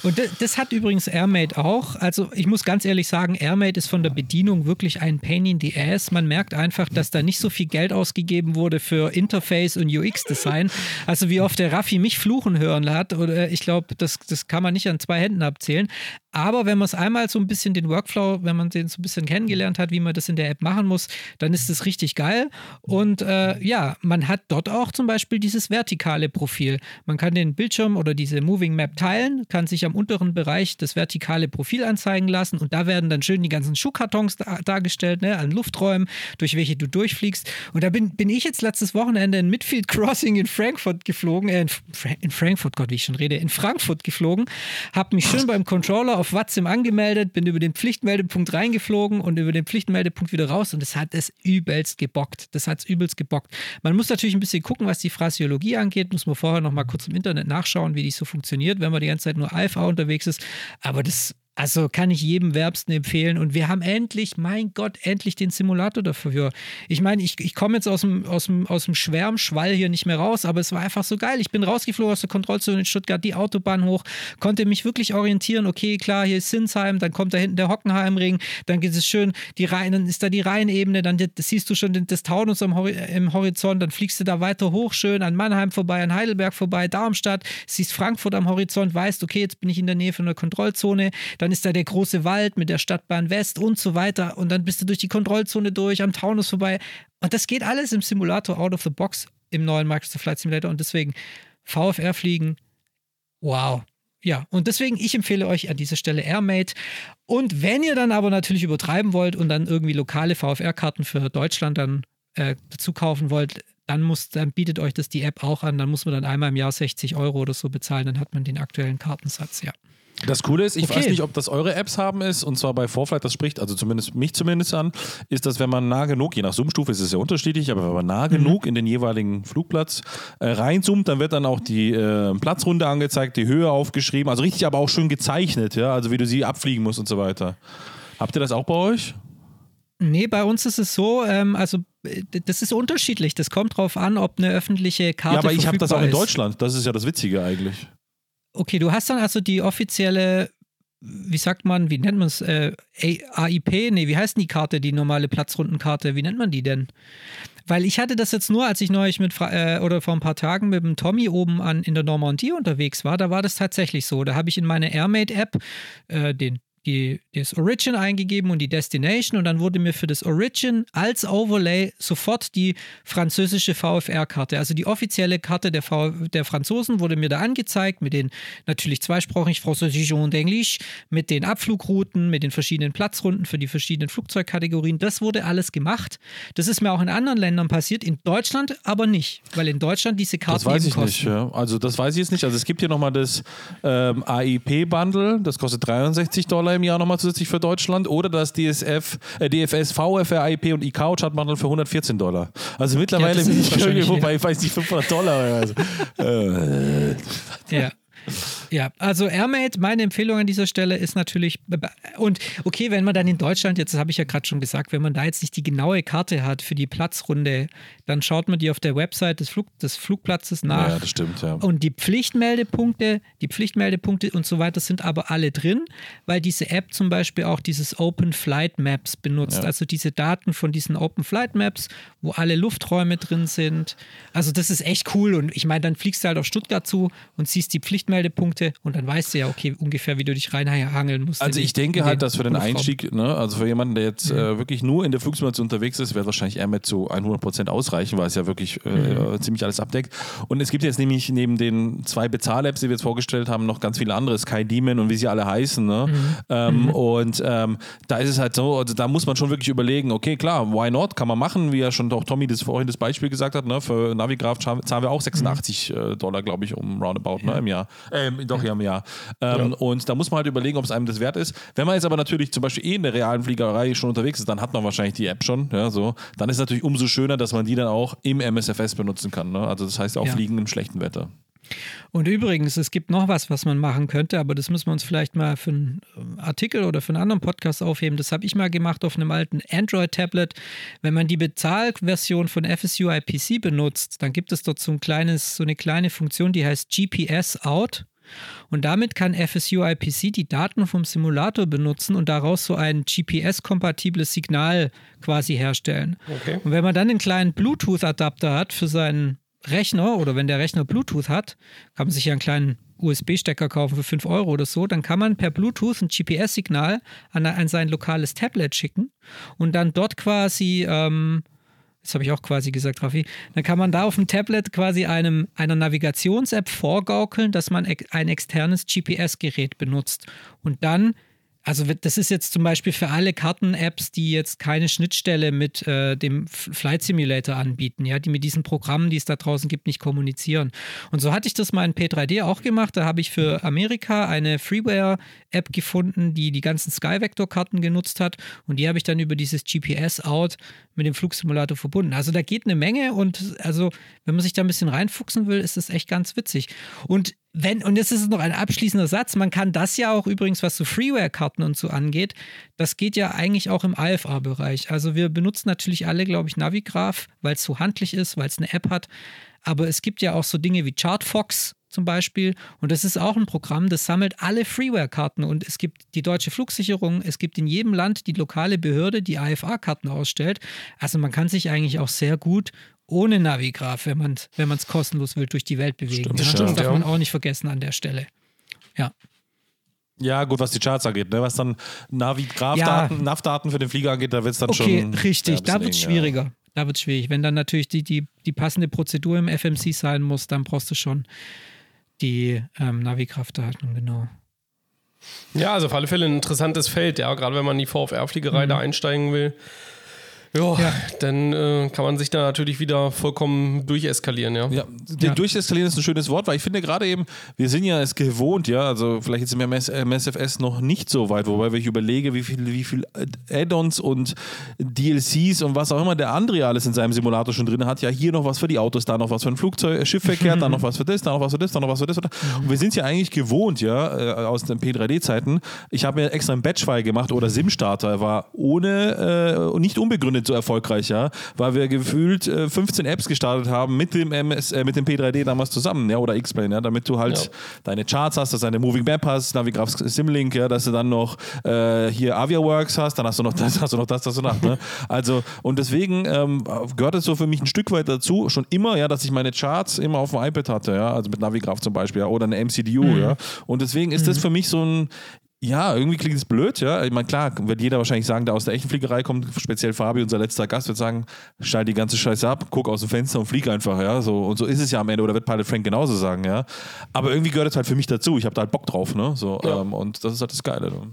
Und das, das, hat übrigens AirMate auch. Also ich muss ganz ehrlich sagen, AirMate ist von der Bedienung wirklich ein Pain in the Ass. Man merkt einfach, dass da nicht so viel Geld ausgegeben wurde für Interface und UX-Design. Also wie oft der Raffi mich fluchen hören hat, oder ich glaube, das, das kann man nicht an zwei Händen abzählen. Aber wenn man es einmal so ein bisschen den Workflow, wenn man den so ein bisschen kennengelernt hat, wie man das in der App machen muss, dann ist es richtig geil. Und äh, ja, man hat dort auch zum Beispiel dieses vertikale Profil. Man kann den Bildschirm oder diese Moving Map teilen, kann sich am unteren Bereich das vertikale Profil anzeigen lassen und da werden dann schön die ganzen Schuhkartons da, dargestellt, ne, an Lufträumen, durch welche du durchfliegst. Und da bin, bin ich jetzt letztes Wochenende in Midfield Crossing in Frankfurt geflogen, äh, in, Fra in Frankfurt, Gott, wie ich schon rede, in Frankfurt geflogen, habe mich schön beim Controller auf WhatsApp angemeldet, bin über den Pflichtmeldepunkt reingeflogen und über den Pflichtmeldepunkt wieder raus und es hat es übelst gebockt. Das hat es übelst gebockt. Man muss natürlich ein bisschen gucken, was die Phrasiologie angeht, muss man vorher noch mal kurz im Internet nachschauen, wie die so funktioniert, wenn man die ganze Zeit nur Alpha unterwegs ist. Aber das also kann ich jedem Werbsten empfehlen. Und wir haben endlich, mein Gott, endlich den Simulator dafür. Ich meine, ich, ich komme jetzt aus dem, aus, dem, aus dem Schwärmschwall hier nicht mehr raus, aber es war einfach so geil. Ich bin rausgeflogen aus der Kontrollzone in Stuttgart, die Autobahn hoch, konnte mich wirklich orientieren. Okay, klar, hier ist Sinsheim, dann kommt da hinten der Hockenheimring, dann geht es schön, die Rhein, dann ist da die Rheinebene, dann siehst du schon das Taunus am im Horizont, dann fliegst du da weiter hoch, schön an Mannheim vorbei, an Heidelberg vorbei, Darmstadt, siehst Frankfurt am Horizont, weißt, okay, jetzt bin ich in der Nähe von der Kontrollzone, dann dann ist da der große Wald mit der Stadtbahn West und so weiter. Und dann bist du durch die Kontrollzone durch, am Taunus vorbei. Und das geht alles im Simulator out of the box im neuen Microsoft Flight Simulator. Und deswegen VFR fliegen, wow. Ja, und deswegen, ich empfehle euch an dieser Stelle AirMate. Und wenn ihr dann aber natürlich übertreiben wollt und dann irgendwie lokale VFR-Karten für Deutschland dann äh, dazu kaufen wollt, dann, muss, dann bietet euch das die App auch an. Dann muss man dann einmal im Jahr 60 Euro oder so bezahlen. Dann hat man den aktuellen Kartensatz, ja. Das Coole ist, ich okay. weiß nicht, ob das eure Apps haben ist, und zwar bei Vorflight, das spricht, also zumindest mich zumindest an, ist, dass wenn man nah genug, je nach Zoomstufe ist es ja unterschiedlich, aber wenn man nah mhm. genug in den jeweiligen Flugplatz äh, reinzoomt, dann wird dann auch die äh, Platzrunde angezeigt, die Höhe aufgeschrieben, also richtig, aber auch schön gezeichnet, ja, also wie du sie abfliegen musst und so weiter. Habt ihr das auch bei euch? Nee, bei uns ist es so, ähm, also äh, das ist unterschiedlich. Das kommt drauf an, ob eine öffentliche Karte. Ja, aber ich habe das auch in Deutschland. Das ist ja das Witzige eigentlich. Okay, du hast dann also die offizielle, wie sagt man, wie nennt man es? Äh, AIP? Nee, wie heißt denn die Karte, die normale Platzrundenkarte? Wie nennt man die denn? Weil ich hatte das jetzt nur, als ich neulich mit äh, oder vor ein paar Tagen mit dem Tommy oben an in der Normandie unterwegs war, da war das tatsächlich so. Da habe ich in meine Airmate-App äh, den die, das Origin eingegeben und die Destination und dann wurde mir für das Origin als Overlay sofort die französische VFR-Karte, also die offizielle Karte der, v der Franzosen wurde mir da angezeigt mit den natürlich zweisprachig Französisch und Englisch, mit den Abflugrouten, mit den verschiedenen Platzrunden für die verschiedenen Flugzeugkategorien. Das wurde alles gemacht. Das ist mir auch in anderen Ländern passiert, in Deutschland aber nicht, weil in Deutschland diese Karten Das weiß ich kosten. nicht, ja. Also das weiß ich jetzt nicht. Also es gibt hier nochmal das ähm, AIP-Bundle, das kostet 63 Dollar Dollar im Jahr nochmal zusätzlich für Deutschland oder das DSF, äh, DFS, VFR, IP und ICAO Chartbundle für 114 Dollar. Also mittlerweile ja, bin ich irgendwo bei, weiß nicht, 500 Dollar. Also. <laughs> äh. Ja. Ja, also Airmate, meine Empfehlung an dieser Stelle ist natürlich, und okay, wenn man dann in Deutschland, jetzt habe ich ja gerade schon gesagt, wenn man da jetzt nicht die genaue Karte hat für die Platzrunde, dann schaut man die auf der Website des, Flug, des Flugplatzes nach. Ja, das stimmt, ja. Und die Pflichtmeldepunkte, die Pflichtmeldepunkte und so weiter sind aber alle drin, weil diese App zum Beispiel auch dieses Open Flight Maps benutzt, ja. also diese Daten von diesen Open Flight Maps, wo alle Lufträume drin sind. Also das ist echt cool und ich meine, dann fliegst du halt auf Stuttgart zu und siehst die Pflichtmeldepunkte Punkte und dann weißt du ja, okay, ungefähr, wie du dich reinhangeln musst. Also ich denke halt, dass für den Einstieg, ne, also für jemanden, der jetzt mhm. äh, wirklich nur in der Flugsimulation unterwegs ist, wird wahrscheinlich Airmet zu 100% ausreichen, weil es ja wirklich äh, mhm. ziemlich alles abdeckt. Und es gibt jetzt nämlich neben den zwei Bezahl-Apps, die wir jetzt vorgestellt haben, noch ganz viele andere, Sky Demon und wie sie alle heißen. Ne? Mhm. Ähm, mhm. Und ähm, da ist es halt so, also da muss man schon wirklich überlegen, okay, klar, why not, kann man machen, wie ja schon auch Tommy das vorhin das Beispiel gesagt hat, ne? für Navigraph zahlen wir auch 86 mhm. äh, Dollar, glaube ich, um Roundabout ne, im Jahr. Äh, doch, ja, Jahr. Ähm, ja. Und da muss man halt überlegen, ob es einem das wert ist. Wenn man jetzt aber natürlich zum Beispiel eh in der realen Fliegerei schon unterwegs ist, dann hat man wahrscheinlich die App schon. Ja, so. Dann ist es natürlich umso schöner, dass man die dann auch im MSFS benutzen kann. Ne? Also das heißt auch ja. Fliegen im schlechten Wetter. Und übrigens, es gibt noch was, was man machen könnte, aber das müssen wir uns vielleicht mal für einen Artikel oder für einen anderen Podcast aufheben. Das habe ich mal gemacht auf einem alten Android-Tablet. Wenn man die Bezahlversion von FSU IPC benutzt, dann gibt es dort so, ein kleines, so eine kleine Funktion, die heißt GPS Out. Und damit kann FSU IPC die Daten vom Simulator benutzen und daraus so ein GPS-kompatibles Signal quasi herstellen. Okay. Und wenn man dann einen kleinen Bluetooth-Adapter hat für seinen Rechner oder wenn der Rechner Bluetooth hat, kann man sich ja einen kleinen USB-Stecker kaufen für 5 Euro oder so, dann kann man per Bluetooth ein GPS-Signal an, an, sein lokales Tablet schicken und dann dort quasi ähm, das habe ich auch quasi gesagt, Raffi, dann kann man da auf dem Tablet quasi einem, einer Navigations-App vorgaukeln, dass man ein externes GPS-Gerät benutzt. Und dann Also das ist jetzt zum Beispiel für alle Karten-Apps, die jetzt keine Schnittstelle mit äh, dem Flight Simulator anbieten, ja, die mit diesen Programmen, die es da draußen gibt, nicht kommunizieren. Und so hatte ich das mal in P3D auch gemacht. Da habe ich für Amerika eine Freeware-App gefunden, die die ganzen Skyvector-Karten genutzt hat. Und die habe ich dann über dieses GPS-Out mit dem Flugsimulator verbunden. Also da geht eine Menge und also, wenn man sich da ein bisschen reinfuchsen will, ist das echt ganz witzig. Und wenn, und jetzt ist es noch ein abschließender Satz, man kann das ja auch übrigens, was so Freeware-Karten und so angeht, das geht ja eigentlich auch im AFA-Bereich. Also wir benutzen natürlich alle, glaube ich, Navigraph, weil es so handlich ist, weil es eine App hat. Aber es gibt ja auch so Dinge wie Chartfox zum Beispiel. Und das ist auch ein Programm, das sammelt alle Freeware-Karten. Und es gibt die deutsche Flugsicherung, es gibt in jedem Land die lokale Behörde, die AFA-Karten ausstellt. Also man kann sich eigentlich auch sehr gut ohne Navigraph, wenn man es wenn kostenlos will, durch die Welt bewegen. Stimmt, das stimmt, darf ja. man auch nicht vergessen an der Stelle. Ja. Ja, gut, was die Charts angeht, ne? was dann Navigraph-Daten, ja. NAV-Daten für den Flieger angeht, da wird es dann okay, schon. Okay, richtig, da wird es schwieriger. Ja. Da wird es schwierig. Wenn dann natürlich die, die, die passende Prozedur im FMC sein muss, dann brauchst du schon die ähm, Navigraph-Daten, genau. Ja, also auf alle Fälle ein interessantes Feld, ja, gerade wenn man in die VFR-Fliegerei mhm. da einsteigen will. Jo, ja, dann äh, kann man sich da natürlich wieder vollkommen durcheskalieren, ja. Ja, ja. durcheskalieren ist ein schönes Wort, weil ich finde gerade eben, wir sind ja es gewohnt, ja, also vielleicht ist im MSFS noch nicht so weit, wobei ich überlege, wie viel, wie viel Add-ons und DLCs und was auch immer der André alles in seinem Simulator schon drin hat, ja, hier noch was für die Autos, da noch was für ein Flugzeug, äh, Schiffverkehr, da noch was für das, da noch was für das, da noch was für das. Und wir sind es ja eigentlich gewohnt, ja, äh, aus den P3D-Zeiten. Ich habe mir extra einen Batch-File gemacht oder SIM-Starter, war ohne, äh, nicht unbegründet nicht so erfolgreich, ja, weil wir gefühlt äh, 15 Apps gestartet haben mit dem MS, äh, mit dem P3D damals zusammen, ja, oder X-Plane, ja, damit du halt ja. deine Charts hast, dass du eine Moving Map hast, Navigraph Simlink, ja, dass du dann noch äh, hier AviaWorks hast, dann hast du noch das, hast du noch das, hast du noch, ne? <laughs> Also, und deswegen ähm, gehört es so für mich ein Stück weit dazu, schon immer, ja, dass ich meine Charts immer auf dem iPad hatte, ja, also mit Navigraph zum Beispiel, ja, oder eine MCDU, mhm. ja. Und deswegen ist mhm. das für mich so ein, ja, irgendwie klingt es blöd, ja. Ich meine, klar, wird jeder wahrscheinlich sagen, der aus der echten Fliegerei kommt, speziell Fabi, unser letzter Gast, wird sagen, schalt die ganze Scheiße ab, guck aus dem Fenster und flieg einfach, ja. So, und so ist es ja am Ende, oder wird Pilot Frank genauso sagen, ja. Aber irgendwie gehört es halt für mich dazu. Ich habe da halt Bock drauf, ne? So, ja. ähm, und das ist halt das Geile. Ne?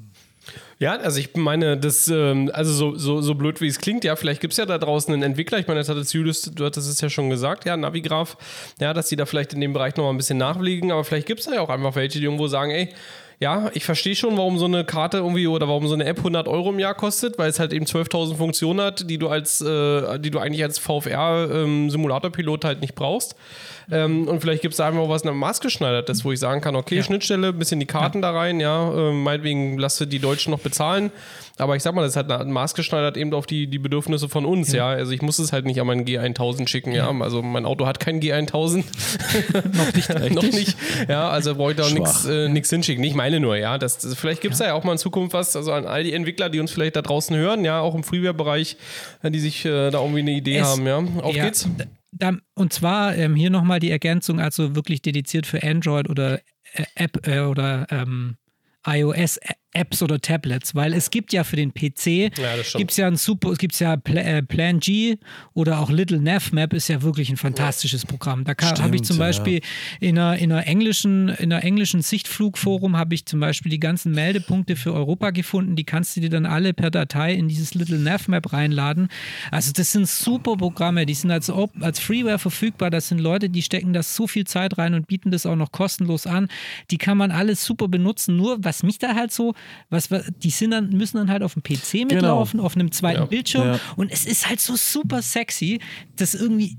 Ja, also ich meine, das, ähm, also so, so, so blöd wie es klingt, ja, vielleicht gibt es ja da draußen einen Entwickler, ich meine, das hat jetzt Julius, du hattest es ja schon gesagt, ja, Navigraph, ja, dass die da vielleicht in dem Bereich nochmal ein bisschen nachlegen, aber vielleicht gibt es da ja auch einfach welche, die irgendwo sagen, ey, ja, ich verstehe schon, warum so eine Karte irgendwie oder warum so eine App 100 Euro im Jahr kostet, weil es halt eben 12.000 Funktionen hat, die du als, äh, die du eigentlich als VFR-Simulatorpilot ähm, halt nicht brauchst. Ähm, und vielleicht gibt es da einfach was maßgeschneidertes, wo ich sagen kann, okay, ja. Schnittstelle, bisschen die Karten ja. da rein, ja, äh, meinetwegen lasse die Deutschen noch bezahlen. Aber ich sag mal, das ist halt maßgeschneidert eben auf die, die Bedürfnisse von uns, ja. ja. Also ich muss es halt nicht an meinen G1000 schicken, ja. Also mein Auto hat kein G1000. <laughs> noch nicht. <laughs> noch nicht. Ja, also brauche ich da nichts äh, hinschicken. Ich meine nur, ja. Das, das vielleicht gibt es ja. da ja auch mal in Zukunft was, also an all die Entwickler, die uns vielleicht da draußen hören, ja, auch im Freeware-Bereich, die sich äh, da irgendwie eine Idee es, haben, ja. Auf geht's. Und zwar ähm, hier nochmal die Ergänzung, also wirklich dediziert für Android oder äh, App äh, oder ähm, iOS Apps oder Tablets, weil es gibt ja für den PC ja, gibt es ja ein super, es gibt ja äh, Plan G oder auch Little Nav Map ist ja wirklich ein fantastisches ja. Programm. Da habe ich zum Beispiel ja. in, einer, in einer englischen, in einer englischen Sichtflugforum habe ich zum Beispiel die ganzen Meldepunkte für Europa gefunden. Die kannst du dir dann alle per Datei in dieses Little Nav Map reinladen. Also das sind super Programme, die sind als, als Freeware verfügbar. Das sind Leute, die stecken das so viel Zeit rein und bieten das auch noch kostenlos an. Die kann man alles super benutzen. Nur was mich da halt so was, die sind dann, müssen dann halt auf dem PC mitlaufen, genau. auf einem zweiten ja. Bildschirm. Ja. Und es ist halt so super sexy, das irgendwie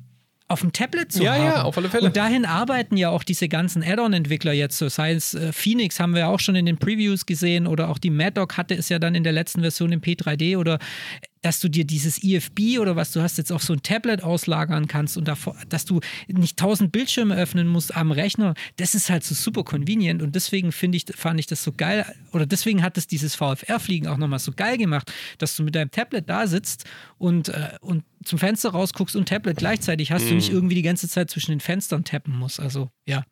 auf dem Tablet zu ja, haben. Ja, auf alle Fälle. Und dahin arbeiten ja auch diese ganzen Add-on-Entwickler jetzt. So Science äh, Phoenix haben wir auch schon in den Previews gesehen oder auch die Mad Dog hatte es ja dann in der letzten Version im P3D oder dass du dir dieses EFB oder was du hast jetzt auf so ein Tablet auslagern kannst und davor, dass du nicht tausend Bildschirme öffnen musst am Rechner, das ist halt so super convenient und deswegen finde ich, fand ich das so geil oder deswegen hat es dieses VFR-Fliegen auch nochmal so geil gemacht, dass du mit deinem Tablet da sitzt und, äh, und zum Fenster rausguckst und Tablet gleichzeitig hast, mm. du nicht irgendwie die ganze Zeit zwischen den Fenstern tappen musst. Also ja.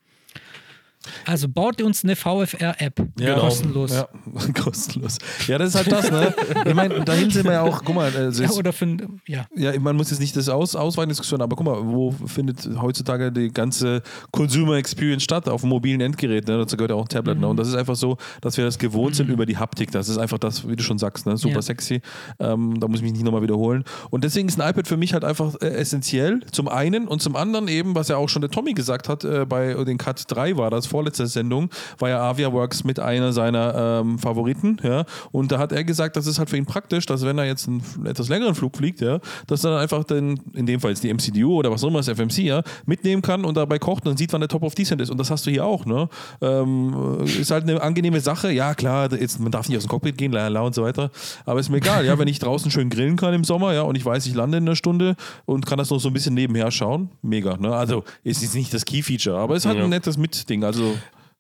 Also baut uns eine VFR-App. Ja, kostenlos. Ja, <laughs> kostenlos. Ja, das ist halt das, ne? <laughs> Ich meine, dahin sind wir ja auch, guck mal, also Ja, oder für, ja. Ja, man muss jetzt nicht das aus, ausweiten Diskussion, aber guck mal, wo findet heutzutage die ganze Consumer Experience statt? Auf dem mobilen Endgerät, ne? dazu gehört ja auch ein Tablet. Ne? Und das ist einfach so, dass wir das gewohnt sind über die Haptik. Das ist einfach das, wie du schon sagst, ne? super Ja. sexy. Ähm, da muss ich mich nicht nochmal wiederholen. Und deswegen ist ein iPad für mich halt einfach äh, essentiell. Zum einen und zum anderen eben, was ja auch schon der Tommy gesagt hat, äh, bei den Cut 3 war das, vorletzte Sendung, war ja AviaWorks mit einer seiner ähm, Favoriten. Ja? Und da hat er gesagt, das ist halt für ihn praktisch, dass wenn er jetzt einen etwas längeren Flug fliegt, ja, dass er dann einfach den, in dem Fall jetzt die MCDU oder was auch immer das FMC, ja, mitnehmen kann und dabei kocht und dann sieht, wann der Top of Decent ist. Und das hast du hier auch, ne? Ähm, ist halt eine angenehme Sache. Ja, klar, jetzt, man darf nicht aus dem Cockpit gehen, la, la und so weiter. Aber ist mir egal, ja, wenn ich draußen schön grillen kann im Sommer, ja, und ich weiß, ich lande in einer Stunde und kann das noch so ein bisschen nebenher schauen, mega, ne? Also ist jetzt nicht das Key-Feature, aber ist halt ein nettes Mitding. Also,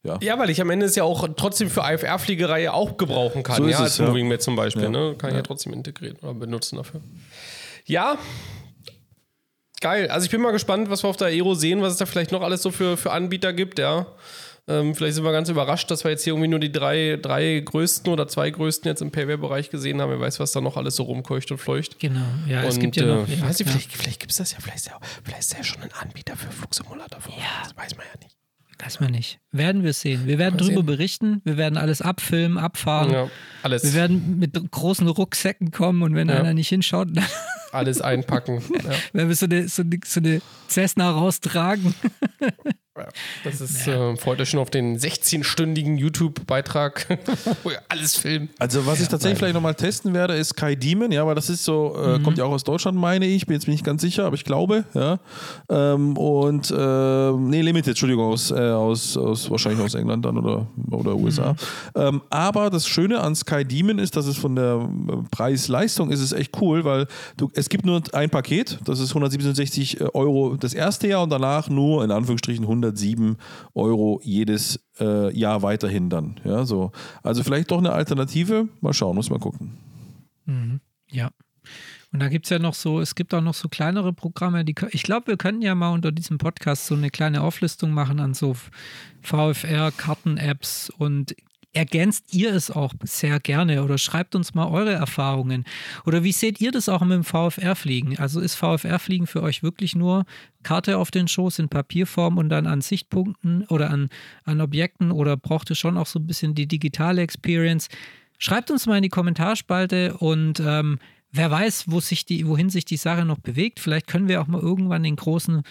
ja. Ja, weil ich am Ende es ja auch trotzdem für IFR-Fliegerei auch gebrauchen kann. So ist ja, es, als ja. Moving Mat zum Beispiel. Ja. Ne? Kann ich ja trotzdem integrieren oder benutzen dafür. Ja. Geil. Also ich bin mal gespannt, was wir auf der Aero sehen, was es da vielleicht noch alles so für, für Anbieter gibt, ja. Ähm, vielleicht sind wir ganz überrascht, dass wir jetzt hier irgendwie nur die drei, drei größten oder zwei größten jetzt im Payware-Bereich gesehen haben. Wer weiß, was da noch alles so rumkeucht und fleucht. Genau. Ja, es und, gibt ja noch. äh, ja, weiß ich, vielleicht, vielleicht gibt es das ja, vielleicht ist ja, vielleicht ist ja schon ein Anbieter für Flugsimulator. Ja. Das weiß man ja nicht. Weiß man nicht. Werden wir sehen. Wir werden drüber sehen. berichten. Wir werden alles abfilmen, abfahren. Ja, alles. Wir werden mit großen Rucksäcken kommen und wenn Ja. einer nicht hinschaut, dann alles einpacken. <laughs> ja. werden wir so eine, so eine, so eine Cessna raustragen. Das ist, äh, freut euch schon auf den 16-stündigen YouTube-Beitrag, <laughs> wo ihr alles filmt. Also was ich tatsächlich vielleicht nochmal testen werde, ist Kai Demon, ja, weil das ist so, Mhm. äh, kommt ja auch aus Deutschland, meine ich, bin jetzt nicht ganz sicher, aber ich glaube, ja. Ähm, und äh, nee, Limited, Entschuldigung, aus, äh, aus, aus wahrscheinlich aus England dann oder, oder USA. Mhm. Ähm, aber das Schöne an Sky Demon ist, dass es von der äh, Preis-Leistung ist es echt cool, weil du, es gibt nur ein Paket, das ist 167 Euro das erste Jahr und danach nur in Anführungsstrichen 107 Euro jedes äh, Jahr weiterhin dann. Ja, so. Also vielleicht doch eine Alternative. Mal schauen, muss mal gucken. Ja. Und da gibt es ja noch so, es gibt auch noch so kleinere Programme, die ich glaube, wir könnten ja mal unter diesem Podcast so eine kleine Auflistung machen an so VFR-Karten-Apps und ergänzt ihr es auch sehr gerne oder schreibt uns mal eure Erfahrungen. Oder wie seht ihr das auch mit dem VFR-Fliegen? Also ist VFR-Fliegen für euch wirklich nur Karte auf den Schoß in Papierform und dann an Sichtpunkten oder an, an Objekten oder braucht ihr schon auch so ein bisschen die digitale Experience? Schreibt uns mal in die Kommentarspalte und ähm, wer weiß, wo sich die, wohin sich die Sache noch bewegt. Vielleicht können wir auch mal irgendwann den großen,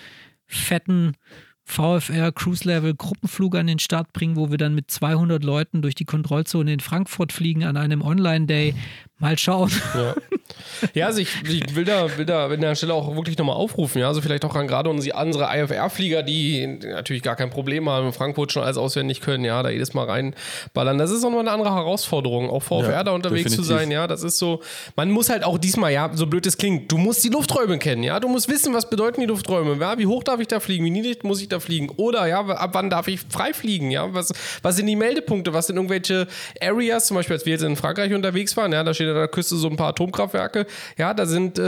fetten VFR Cruise Level Gruppenflug an den Start bringen, wo wir dann mit 200 Leuten durch die Kontrollzone in Frankfurt fliegen an einem Online-Day. Mal schauen. Ja, <laughs> ja also ich, ich will, da, will da an der Stelle auch wirklich nochmal aufrufen. Ja, also vielleicht auch an gerade unsere, IFR-Flieger, die natürlich gar kein Problem haben, in Frankfurt schon alles auswendig können, ja, da jedes Mal reinballern. Das ist auch noch eine andere Herausforderung, auch VFR Ja, da unterwegs zu definitiv. sein. Ja, das ist so, man muss halt auch diesmal, ja, so blöd es klingt, du musst die Lufträume kennen, ja, du musst wissen, was bedeuten die Lufträume, ja, wie hoch darf ich da fliegen, wie niedrig muss ich da fliegen oder ja, ab wann darf ich frei fliegen, ja, was, was sind die Meldepunkte, was sind irgendwelche Areas, zum Beispiel als wir jetzt in Frankreich unterwegs waren, ja, da steht an der Küste so ein paar Atomkraftwerke, ja, da sind, äh,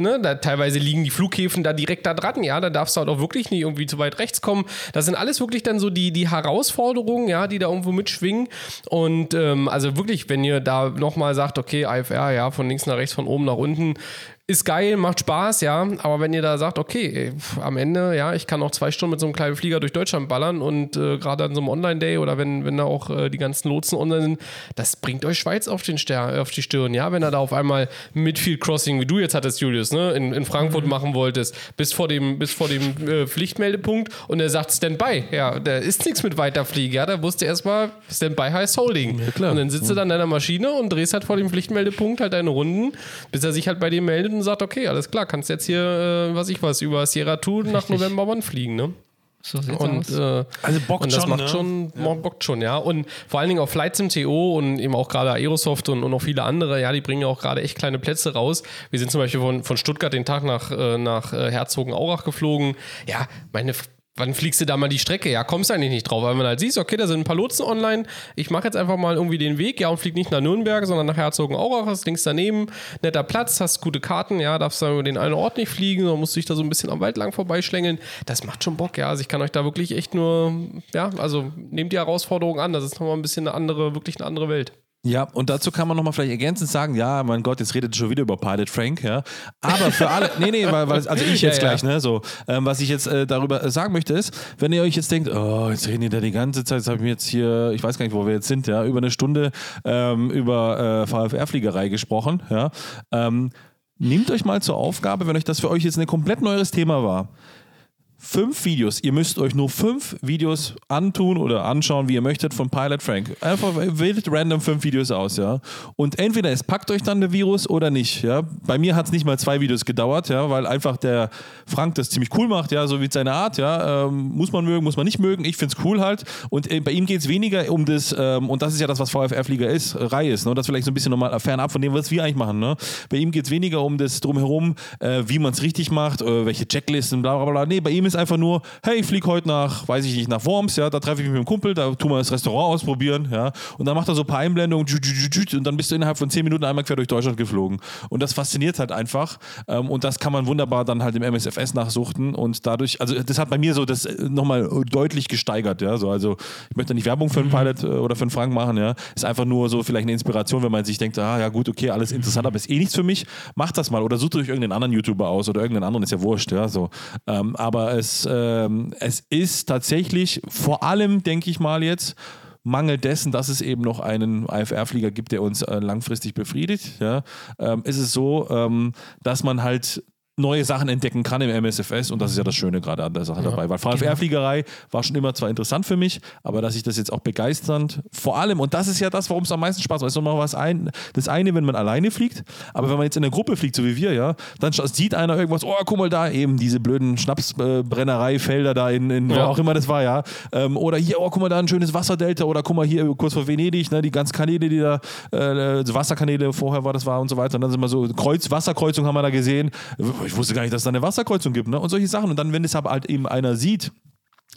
ne, da teilweise liegen die Flughäfen da direkt da dran, ja, da darfst du halt auch wirklich nicht irgendwie zu weit rechts kommen, das sind alles wirklich dann so die, die Herausforderungen, ja, die da irgendwo mitschwingen. Und ähm, also wirklich, wenn ihr da nochmal sagt, okay, IFR, ja, von links nach rechts, von oben nach unten, ist geil, macht Spaß, ja. Aber wenn ihr da sagt, okay, ey, pf, am Ende, ja, ich kann auch zwei Stunden mit so einem kleinen Flieger durch Deutschland ballern und äh, gerade an so einem Online-Day oder wenn, wenn da auch äh, die ganzen Lotsen online sind, das bringt euch Schweiz auf, den Ster auf die Stirn, ja. Wenn er da auf einmal Midfield Crossing, wie du jetzt hattest, Julius, ne, in, in Frankfurt machen wolltest, bis vor dem, bis vor dem äh, Pflichtmeldepunkt und er sagt Standby, ja, da ist nichts mit Weiterfliegen, ja. Da wusste erstmal, Standby heißt Holding. klar. Und dann sitzt du dann in deiner Maschine und drehst halt vor dem Pflichtmeldepunkt halt deine Runden, bis er sich halt bei dir meldet und sagt, okay, alles klar, kannst jetzt hier, äh, was ich was, über Sierra 2 nach November One fliegen, ne? So Und, aus. äh, Also bockt und das schon, macht ne? schon, bockt schon, ja. Und vor allen Dingen auch Flight MTO und eben auch gerade Aerosoft und, und noch viele andere, ja, die bringen ja auch gerade echt kleine Plätze raus. Wir sind zum Beispiel von, von Stuttgart den Tag nach, äh, nach äh, Herzogenaurach geflogen. Ja, meine wann fliegst du da mal die Strecke? Ja, kommst du eigentlich nicht drauf, weil man halt siehst, okay, da sind ein paar Lotsen online, ich mache jetzt einfach mal irgendwie den Weg, ja, und flieg nicht nach Nürnberg, sondern nach Herzogenaurach, hast links daneben, netter Platz, hast gute Karten, ja, darfst du über den einen Ort nicht fliegen, sondern musst dich da so ein bisschen am Wald lang vorbeischlängeln. Das macht schon Bock, ja, also ich kann euch da wirklich echt nur, ja, also nehmt die Herausforderung an, das ist nochmal ein bisschen eine andere, wirklich eine andere Welt. Ja, und dazu kann man nochmal vielleicht ergänzend sagen, ja, mein Gott, jetzt redet schon wieder über Pilot Frank, ja. Aber für alle, <laughs> nee, nee, weil, weil also ich jetzt ja, gleich, ja. ne, so, ähm, was ich jetzt äh, darüber sagen möchte ist, wenn ihr euch jetzt denkt, oh, jetzt reden die da die ganze Zeit, jetzt habe ich mir jetzt hier, ich weiß gar nicht, wo wir jetzt sind, ja, über eine Stunde ähm, über äh, VFR-Fliegerei gesprochen, ja. Ähm, nehmt euch mal zur Aufgabe, wenn euch das für euch jetzt ein komplett neues Thema war, fünf Videos. Ihr müsst euch nur fünf Videos antun oder anschauen, wie ihr möchtet, von Pilot Frank. Einfach wählt random fünf Videos aus, ja. Und entweder es packt euch dann der Virus oder nicht, ja. Bei mir hat es nicht mal zwei Videos gedauert, ja, weil einfach der Frank das ziemlich cool macht, ja, so wie seine Art, ja. Ähm, muss man mögen, muss man nicht mögen. Ich finde es cool halt. Und äh, bei ihm geht es weniger um das, ähm, und das ist ja das, was VFR-Flieger ist, Reihe ist, ne? Das vielleicht so ein bisschen nochmal fernab von dem, was wir eigentlich machen, ne? Bei ihm geht es weniger um das Drumherum, äh, wie man es richtig macht, äh, welche Checklisten, bla bla bla. Nee, bei ihm ist ist einfach nur, hey, ich fliege heute nach, weiß ich nicht, nach Worms, ja, da treffe ich mich mit einem Kumpel, da tun wir das Restaurant ausprobieren, ja, und dann macht er so ein paar Einblendungen und dann bist du innerhalb von zehn Minuten einmal quer durch Deutschland geflogen. Und das fasziniert halt einfach ähm, und das kann man wunderbar dann halt im MSFS nachsuchten und dadurch, also das hat bei mir so das äh, nochmal deutlich gesteigert, ja, so, also ich möchte nicht Werbung für einen mhm. Pilot äh, oder für einen Frank machen, ja, ist einfach nur so vielleicht eine Inspiration, wenn man sich denkt, ah, ja gut, okay, alles interessant, aber ist eh nichts für mich, macht das mal oder sucht euch irgendeinen anderen YouTuber aus oder irgendeinen anderen, ist ja wurscht, ja, so, ähm, aber es, ähm, es ist tatsächlich vor allem, denke ich mal jetzt, Mangel dessen, dass es eben noch einen IFR-Flieger gibt, der uns äh, langfristig befriedigt, ja, ähm, ist es so, ähm, dass man halt neue Sachen entdecken kann im MSFS und das ist ja das Schöne gerade an der Sache ja, dabei. Weil VFR-Fliegerei war schon immer zwar interessant für mich, aber dass ich das jetzt auch begeisternd, vor allem, und das ist ja das, warum es am meisten Spaß macht, ist nochmal was ein, das eine, wenn man alleine fliegt, aber wenn man jetzt in der Gruppe fliegt, so wie wir, ja, dann sieht einer irgendwas, oh, guck mal da, eben diese blöden Schnapsbrennereifelder da in, in ja. wo auch immer das war, ja. Ähm, oder hier, oh, guck mal da, ein schönes Wasserdelta oder guck mal hier kurz vor Venedig, ne, die ganzen Kanäle, die da, äh, Wasserkanäle vorher war, das war und so weiter. Und dann sind wir so, Kreuz, Wasserkreuzung haben wir da gesehen ich wusste gar nicht, dass es da eine Wasserkreuzung gibt, ne? Und solche Sachen. Und dann, wenn es halt eben einer sieht,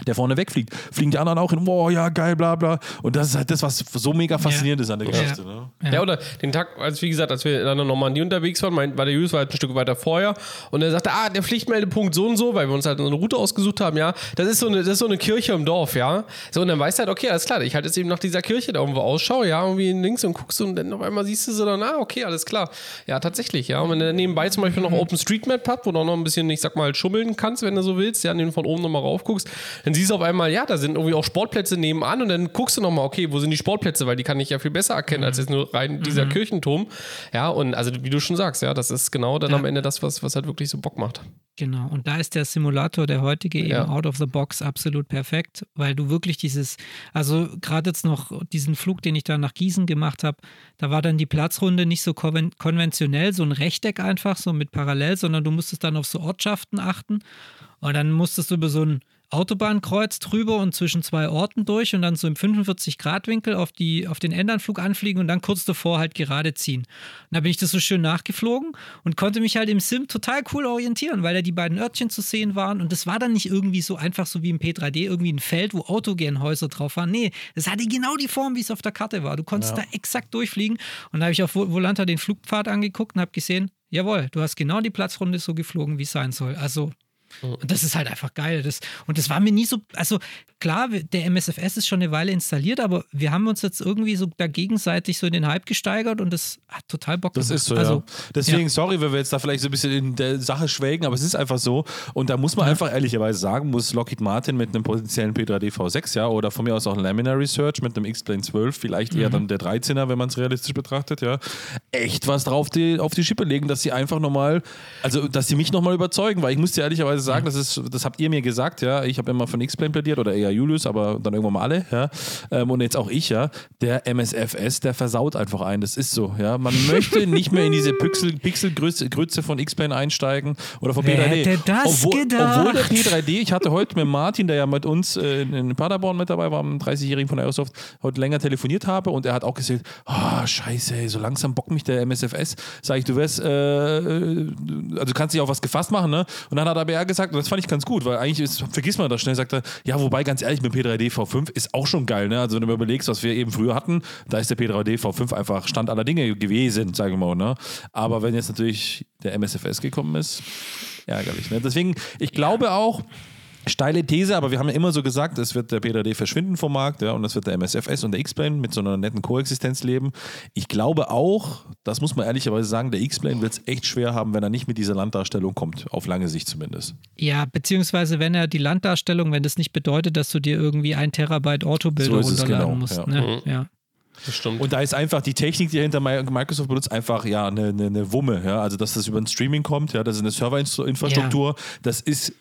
der vorne wegfliegt, fliegen die anderen auch hin, wow, ja, geil, bla bla. Und das ist halt das, was so mega faszinierend ja. ist an der Geschichte. Ja. Ne? Ja. ja. oder den Tag, als wie gesagt, als wir in der Normandie unterwegs waren, mein, war der Julius war halt ein Stück weiter vorher und er sagte, ah, der Pflichtmeldepunkt so und so, weil wir uns halt eine Route ausgesucht haben, ja, das ist so eine, das ist so eine Kirche im Dorf, ja. So, und dann weißt du halt, okay, alles klar, ich halte jetzt eben nach dieser Kirche da irgendwo Ausschau, ja, irgendwie links und guckst und dann auf einmal siehst du so dann, ah, okay, alles klar. Ja, tatsächlich, ja. Und wenn du nebenbei zum Beispiel noch OpenStreetMap hat, wo du auch noch ein bisschen, ich sag mal, schummeln kannst, wenn du so willst, ja, den von oben nochmal rauf guckst, dann siehst du auf einmal, ja, da sind irgendwie auch Sportplätze nebenan und dann guckst du nochmal, okay, wo sind die Sportplätze, weil die kann ich ja viel besser erkennen mhm. als jetzt nur rein dieser mhm. Kirchenturm. Ja, und also wie du schon sagst, ja, das ist genau dann ja. am Ende das, was, was halt wirklich so Bock macht. Genau, und da ist der Simulator, der heutige, eben ja. out of the box absolut perfekt, weil du wirklich dieses, also gerade jetzt noch diesen Flug, den ich da nach Gießen gemacht habe, da war dann die Platzrunde nicht so konventionell, so ein Rechteck einfach, so mit parallel, sondern du musstest dann auf so Ortschaften achten und dann musstest du über so ein Autobahnkreuz drüber und zwischen zwei Orten durch und dann so im 45-Grad-Winkel auf, auf den Endanflug anfliegen und dann kurz davor halt gerade ziehen. Und da bin ich das so schön nachgeflogen und konnte mich halt im Sim total cool orientieren, weil da die beiden Örtchen zu sehen waren und das war dann nicht irgendwie so einfach so wie im P3D, irgendwie ein Feld, wo Autogernhäuser drauf waren. Nee, das hatte genau die Form, wie es auf der Karte war. Du konntest ja. da exakt durchfliegen und da habe ich auf Volanta den Flugpfad angeguckt und habe gesehen, jawohl, du hast genau die Platzrunde so geflogen, wie es sein soll. Also und das ist halt einfach geil. Das, und das war mir nie so, also klar, der MSFS ist schon eine Weile installiert, aber wir haben uns jetzt irgendwie so da gegenseitig so in den Hype gesteigert und das hat total Bock gemacht. Das ist so, also, ja. Deswegen, ja. sorry, wenn wir jetzt da vielleicht so ein bisschen in der Sache schwelgen, aber es ist einfach so. Und da muss man ja. einfach ehrlicherweise sagen, muss Lockheed Martin mit einem potenziellen P3D V6, ja, oder von mir aus auch ein Laminar Research mit einem X-Plane 12, vielleicht mhm. eher dann der 13er, wenn man es realistisch betrachtet, ja, echt was drauf die, auf die Schippe legen, dass sie einfach nochmal, also dass sie mich nochmal überzeugen, weil ich muss dir ehrlicherweise sagen, das ist, das habt ihr mir gesagt, ja, ich habe immer von X-Plane plädiert oder eher Julius, aber dann irgendwann mal alle, ja. Ähm, und jetzt auch ich, ja. Der MSFS, der versaut einfach ein. Das ist so, ja. Man <laughs> möchte nicht mehr in diese Pixel, Pixelgrütze von X-Plane einsteigen oder von Wer P3D. Hätte das obwohl, obwohl der P3D, ich hatte heute mit Martin, der ja mit uns äh, in Paderborn mit dabei war, am 30-Jährigen von Aerosoft, heute länger telefoniert habe und er hat auch gesagt, oh, scheiße, ey, so langsam bockt mich der MSFS. Sag ich, du wärst, äh, äh also du kannst dich auf was gefasst machen, ne? Und dann hat er aber er gesagt, und das fand ich ganz gut, weil eigentlich ist, vergisst man das schnell, sagt er, ja, wobei ganz ehrlich, mit P3D V5 ist auch schon geil, ne? Also wenn du mir überlegst, was wir eben früher hatten, da ist der P3D V5 einfach Stand aller Dinge gewesen, sagen wir mal, ne? Aber wenn jetzt natürlich der MSFS gekommen ist, ärgerlich, ne? Deswegen, ich glaube auch, Steile These, aber wir haben ja immer so gesagt, es wird der PDD verschwinden vom Markt ja, und es wird der MSFS und der X-Plane mit so einer netten Koexistenz leben. Ich glaube auch, das muss man ehrlicherweise sagen, der X-Plane wird es echt schwer haben, wenn er nicht mit dieser Landdarstellung kommt, auf lange Sicht zumindest. Ja, beziehungsweise wenn er die Landdarstellung, wenn das nicht bedeutet, dass du dir irgendwie ein Terabyte Orthobilder so runterladen genau, musst. Ja. Ne? Mhm. ja. Das stimmt. Und da ist einfach die Technik, die hinter Microsoft benutzt, einfach ja eine, eine, eine Wumme. Ja? Also, dass das über ein Streaming kommt, ja, das ist eine Serverinfrastruktur. Ja. Das ist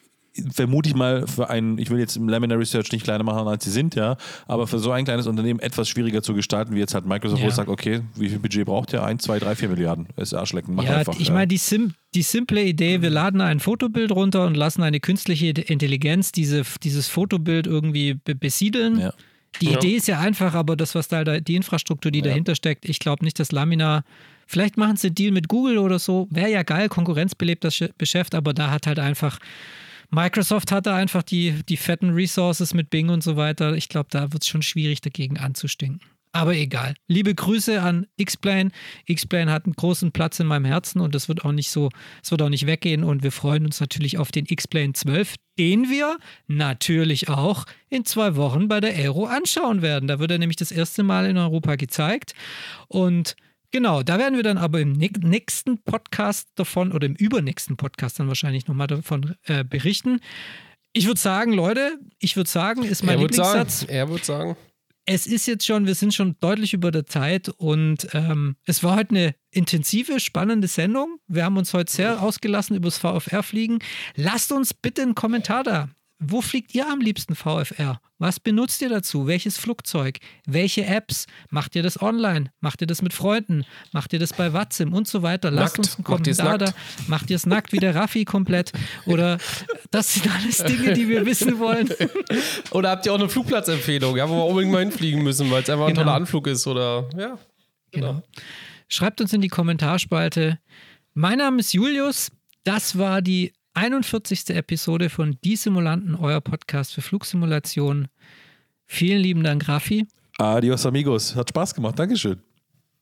vermute ich mal, für einen, ich will jetzt im Laminar Research nicht kleiner machen, als sie sind, ja, aber für so ein kleines Unternehmen etwas schwieriger zu gestalten, wie jetzt halt Microsoft, ja. wo es sagt, okay, wie viel Budget braucht ihr? Ein, zwei, drei, vier Milliarden. Ist Arschlecken. Mach ja, einfach. Ich ja. meine, die, sim die simple Idee, wir laden ein Fotobild runter und lassen eine künstliche Intelligenz diese, dieses Fotobild irgendwie be besiedeln. Ja. Die ja. Idee ist ja einfach, aber das, was da, die Infrastruktur, die dahinter steckt, ich glaube nicht, dass Laminar Vielleicht machen sie einen Deal mit Google oder so. Wäre ja geil, konkurrenzbelebt das Geschäft, aber da hat halt einfach Microsoft hatte einfach die, die fetten Resources mit Bing und so weiter. Ich glaube, da wird es schon schwierig, dagegen anzustinken. Aber egal. Liebe Grüße an X-Plane. X-Plane hat einen großen Platz in meinem Herzen und das wird auch nicht so, es wird auch nicht weggehen. Und wir freuen uns natürlich auf den X-Plane 12, den wir natürlich auch in zwei Wochen bei der Aero anschauen werden. Da wird er nämlich das erste Mal in Europa gezeigt. Und Genau, da werden wir dann aber im nächsten Podcast davon oder im übernächsten Podcast dann wahrscheinlich nochmal davon äh, berichten. Ich würde sagen, Leute, ich würde sagen, ist mein er Lieblingssatz. Sagen, er würde sagen. Es ist jetzt schon, wir sind schon deutlich über der Zeit und ähm, es war heute eine intensive, spannende Sendung. Wir haben uns heute sehr ausgelassen über das VfR-Fliegen. Lasst uns bitte einen Kommentar da. Wo fliegt ihr am liebsten VFR? Was benutzt ihr dazu? Welches Flugzeug? Welche Apps? Macht ihr das online? Macht ihr das mit Freunden? Macht ihr das bei Watzim und so weiter? Lasst uns einen Kommentar da. Macht ihr es nackt wie der Raffi komplett? Oder das sind alles Dinge, die wir wissen wollen. <laughs> Oder habt ihr auch eine Flugplatzempfehlung, ja, wo wir unbedingt mal hinfliegen müssen, weil es einfach ein genau. toller Anflug ist? Oder ja. Genau. genau. Schreibt uns in die Kommentarspalte. Mein Name ist Julius. Das war die 41. Episode von Die Simulanten, euer Podcast für Flugsimulationen. Vielen lieben Dank, Rafi. Adios, amigos. Hat Spaß gemacht. Dankeschön.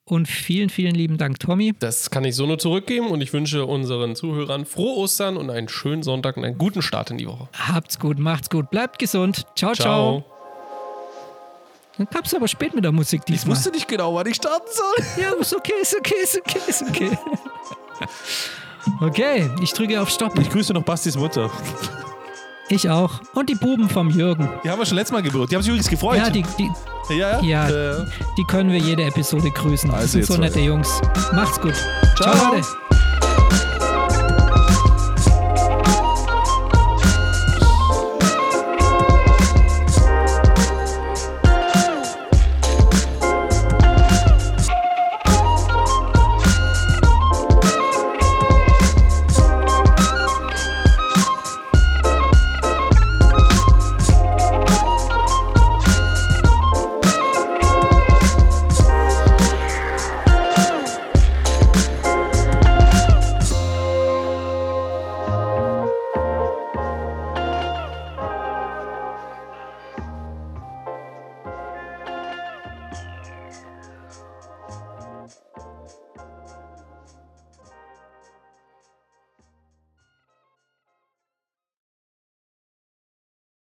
Und vielen, vielen lieben Dank, Tommy. Das kann ich so nur zurückgeben und ich wünsche unseren Zuhörern frohe Ostern und einen schönen Sonntag und einen guten Start in die Woche. Habt's gut, macht's gut, bleibt gesund. Ciao, ciao. ciao. Dann kam's aber spät mit der Musik diesmal. Ich wusste nicht genau, wann ich starten soll. Ja, ist okay, ist okay, ist okay, ist okay. <laughs> Okay, ich drücke auf Stopp. Ich grüße noch Bastis Mutter. Ich auch. Und die Buben vom Jürgen. Die haben wir schon letztes Mal gebrüllt. Die haben sich übrigens gefreut. Ja, die, die, ja, ja. ja äh. die können wir jede Episode grüßen. Also das sind so nette Jungs. Macht's gut. Ciao, Ciao.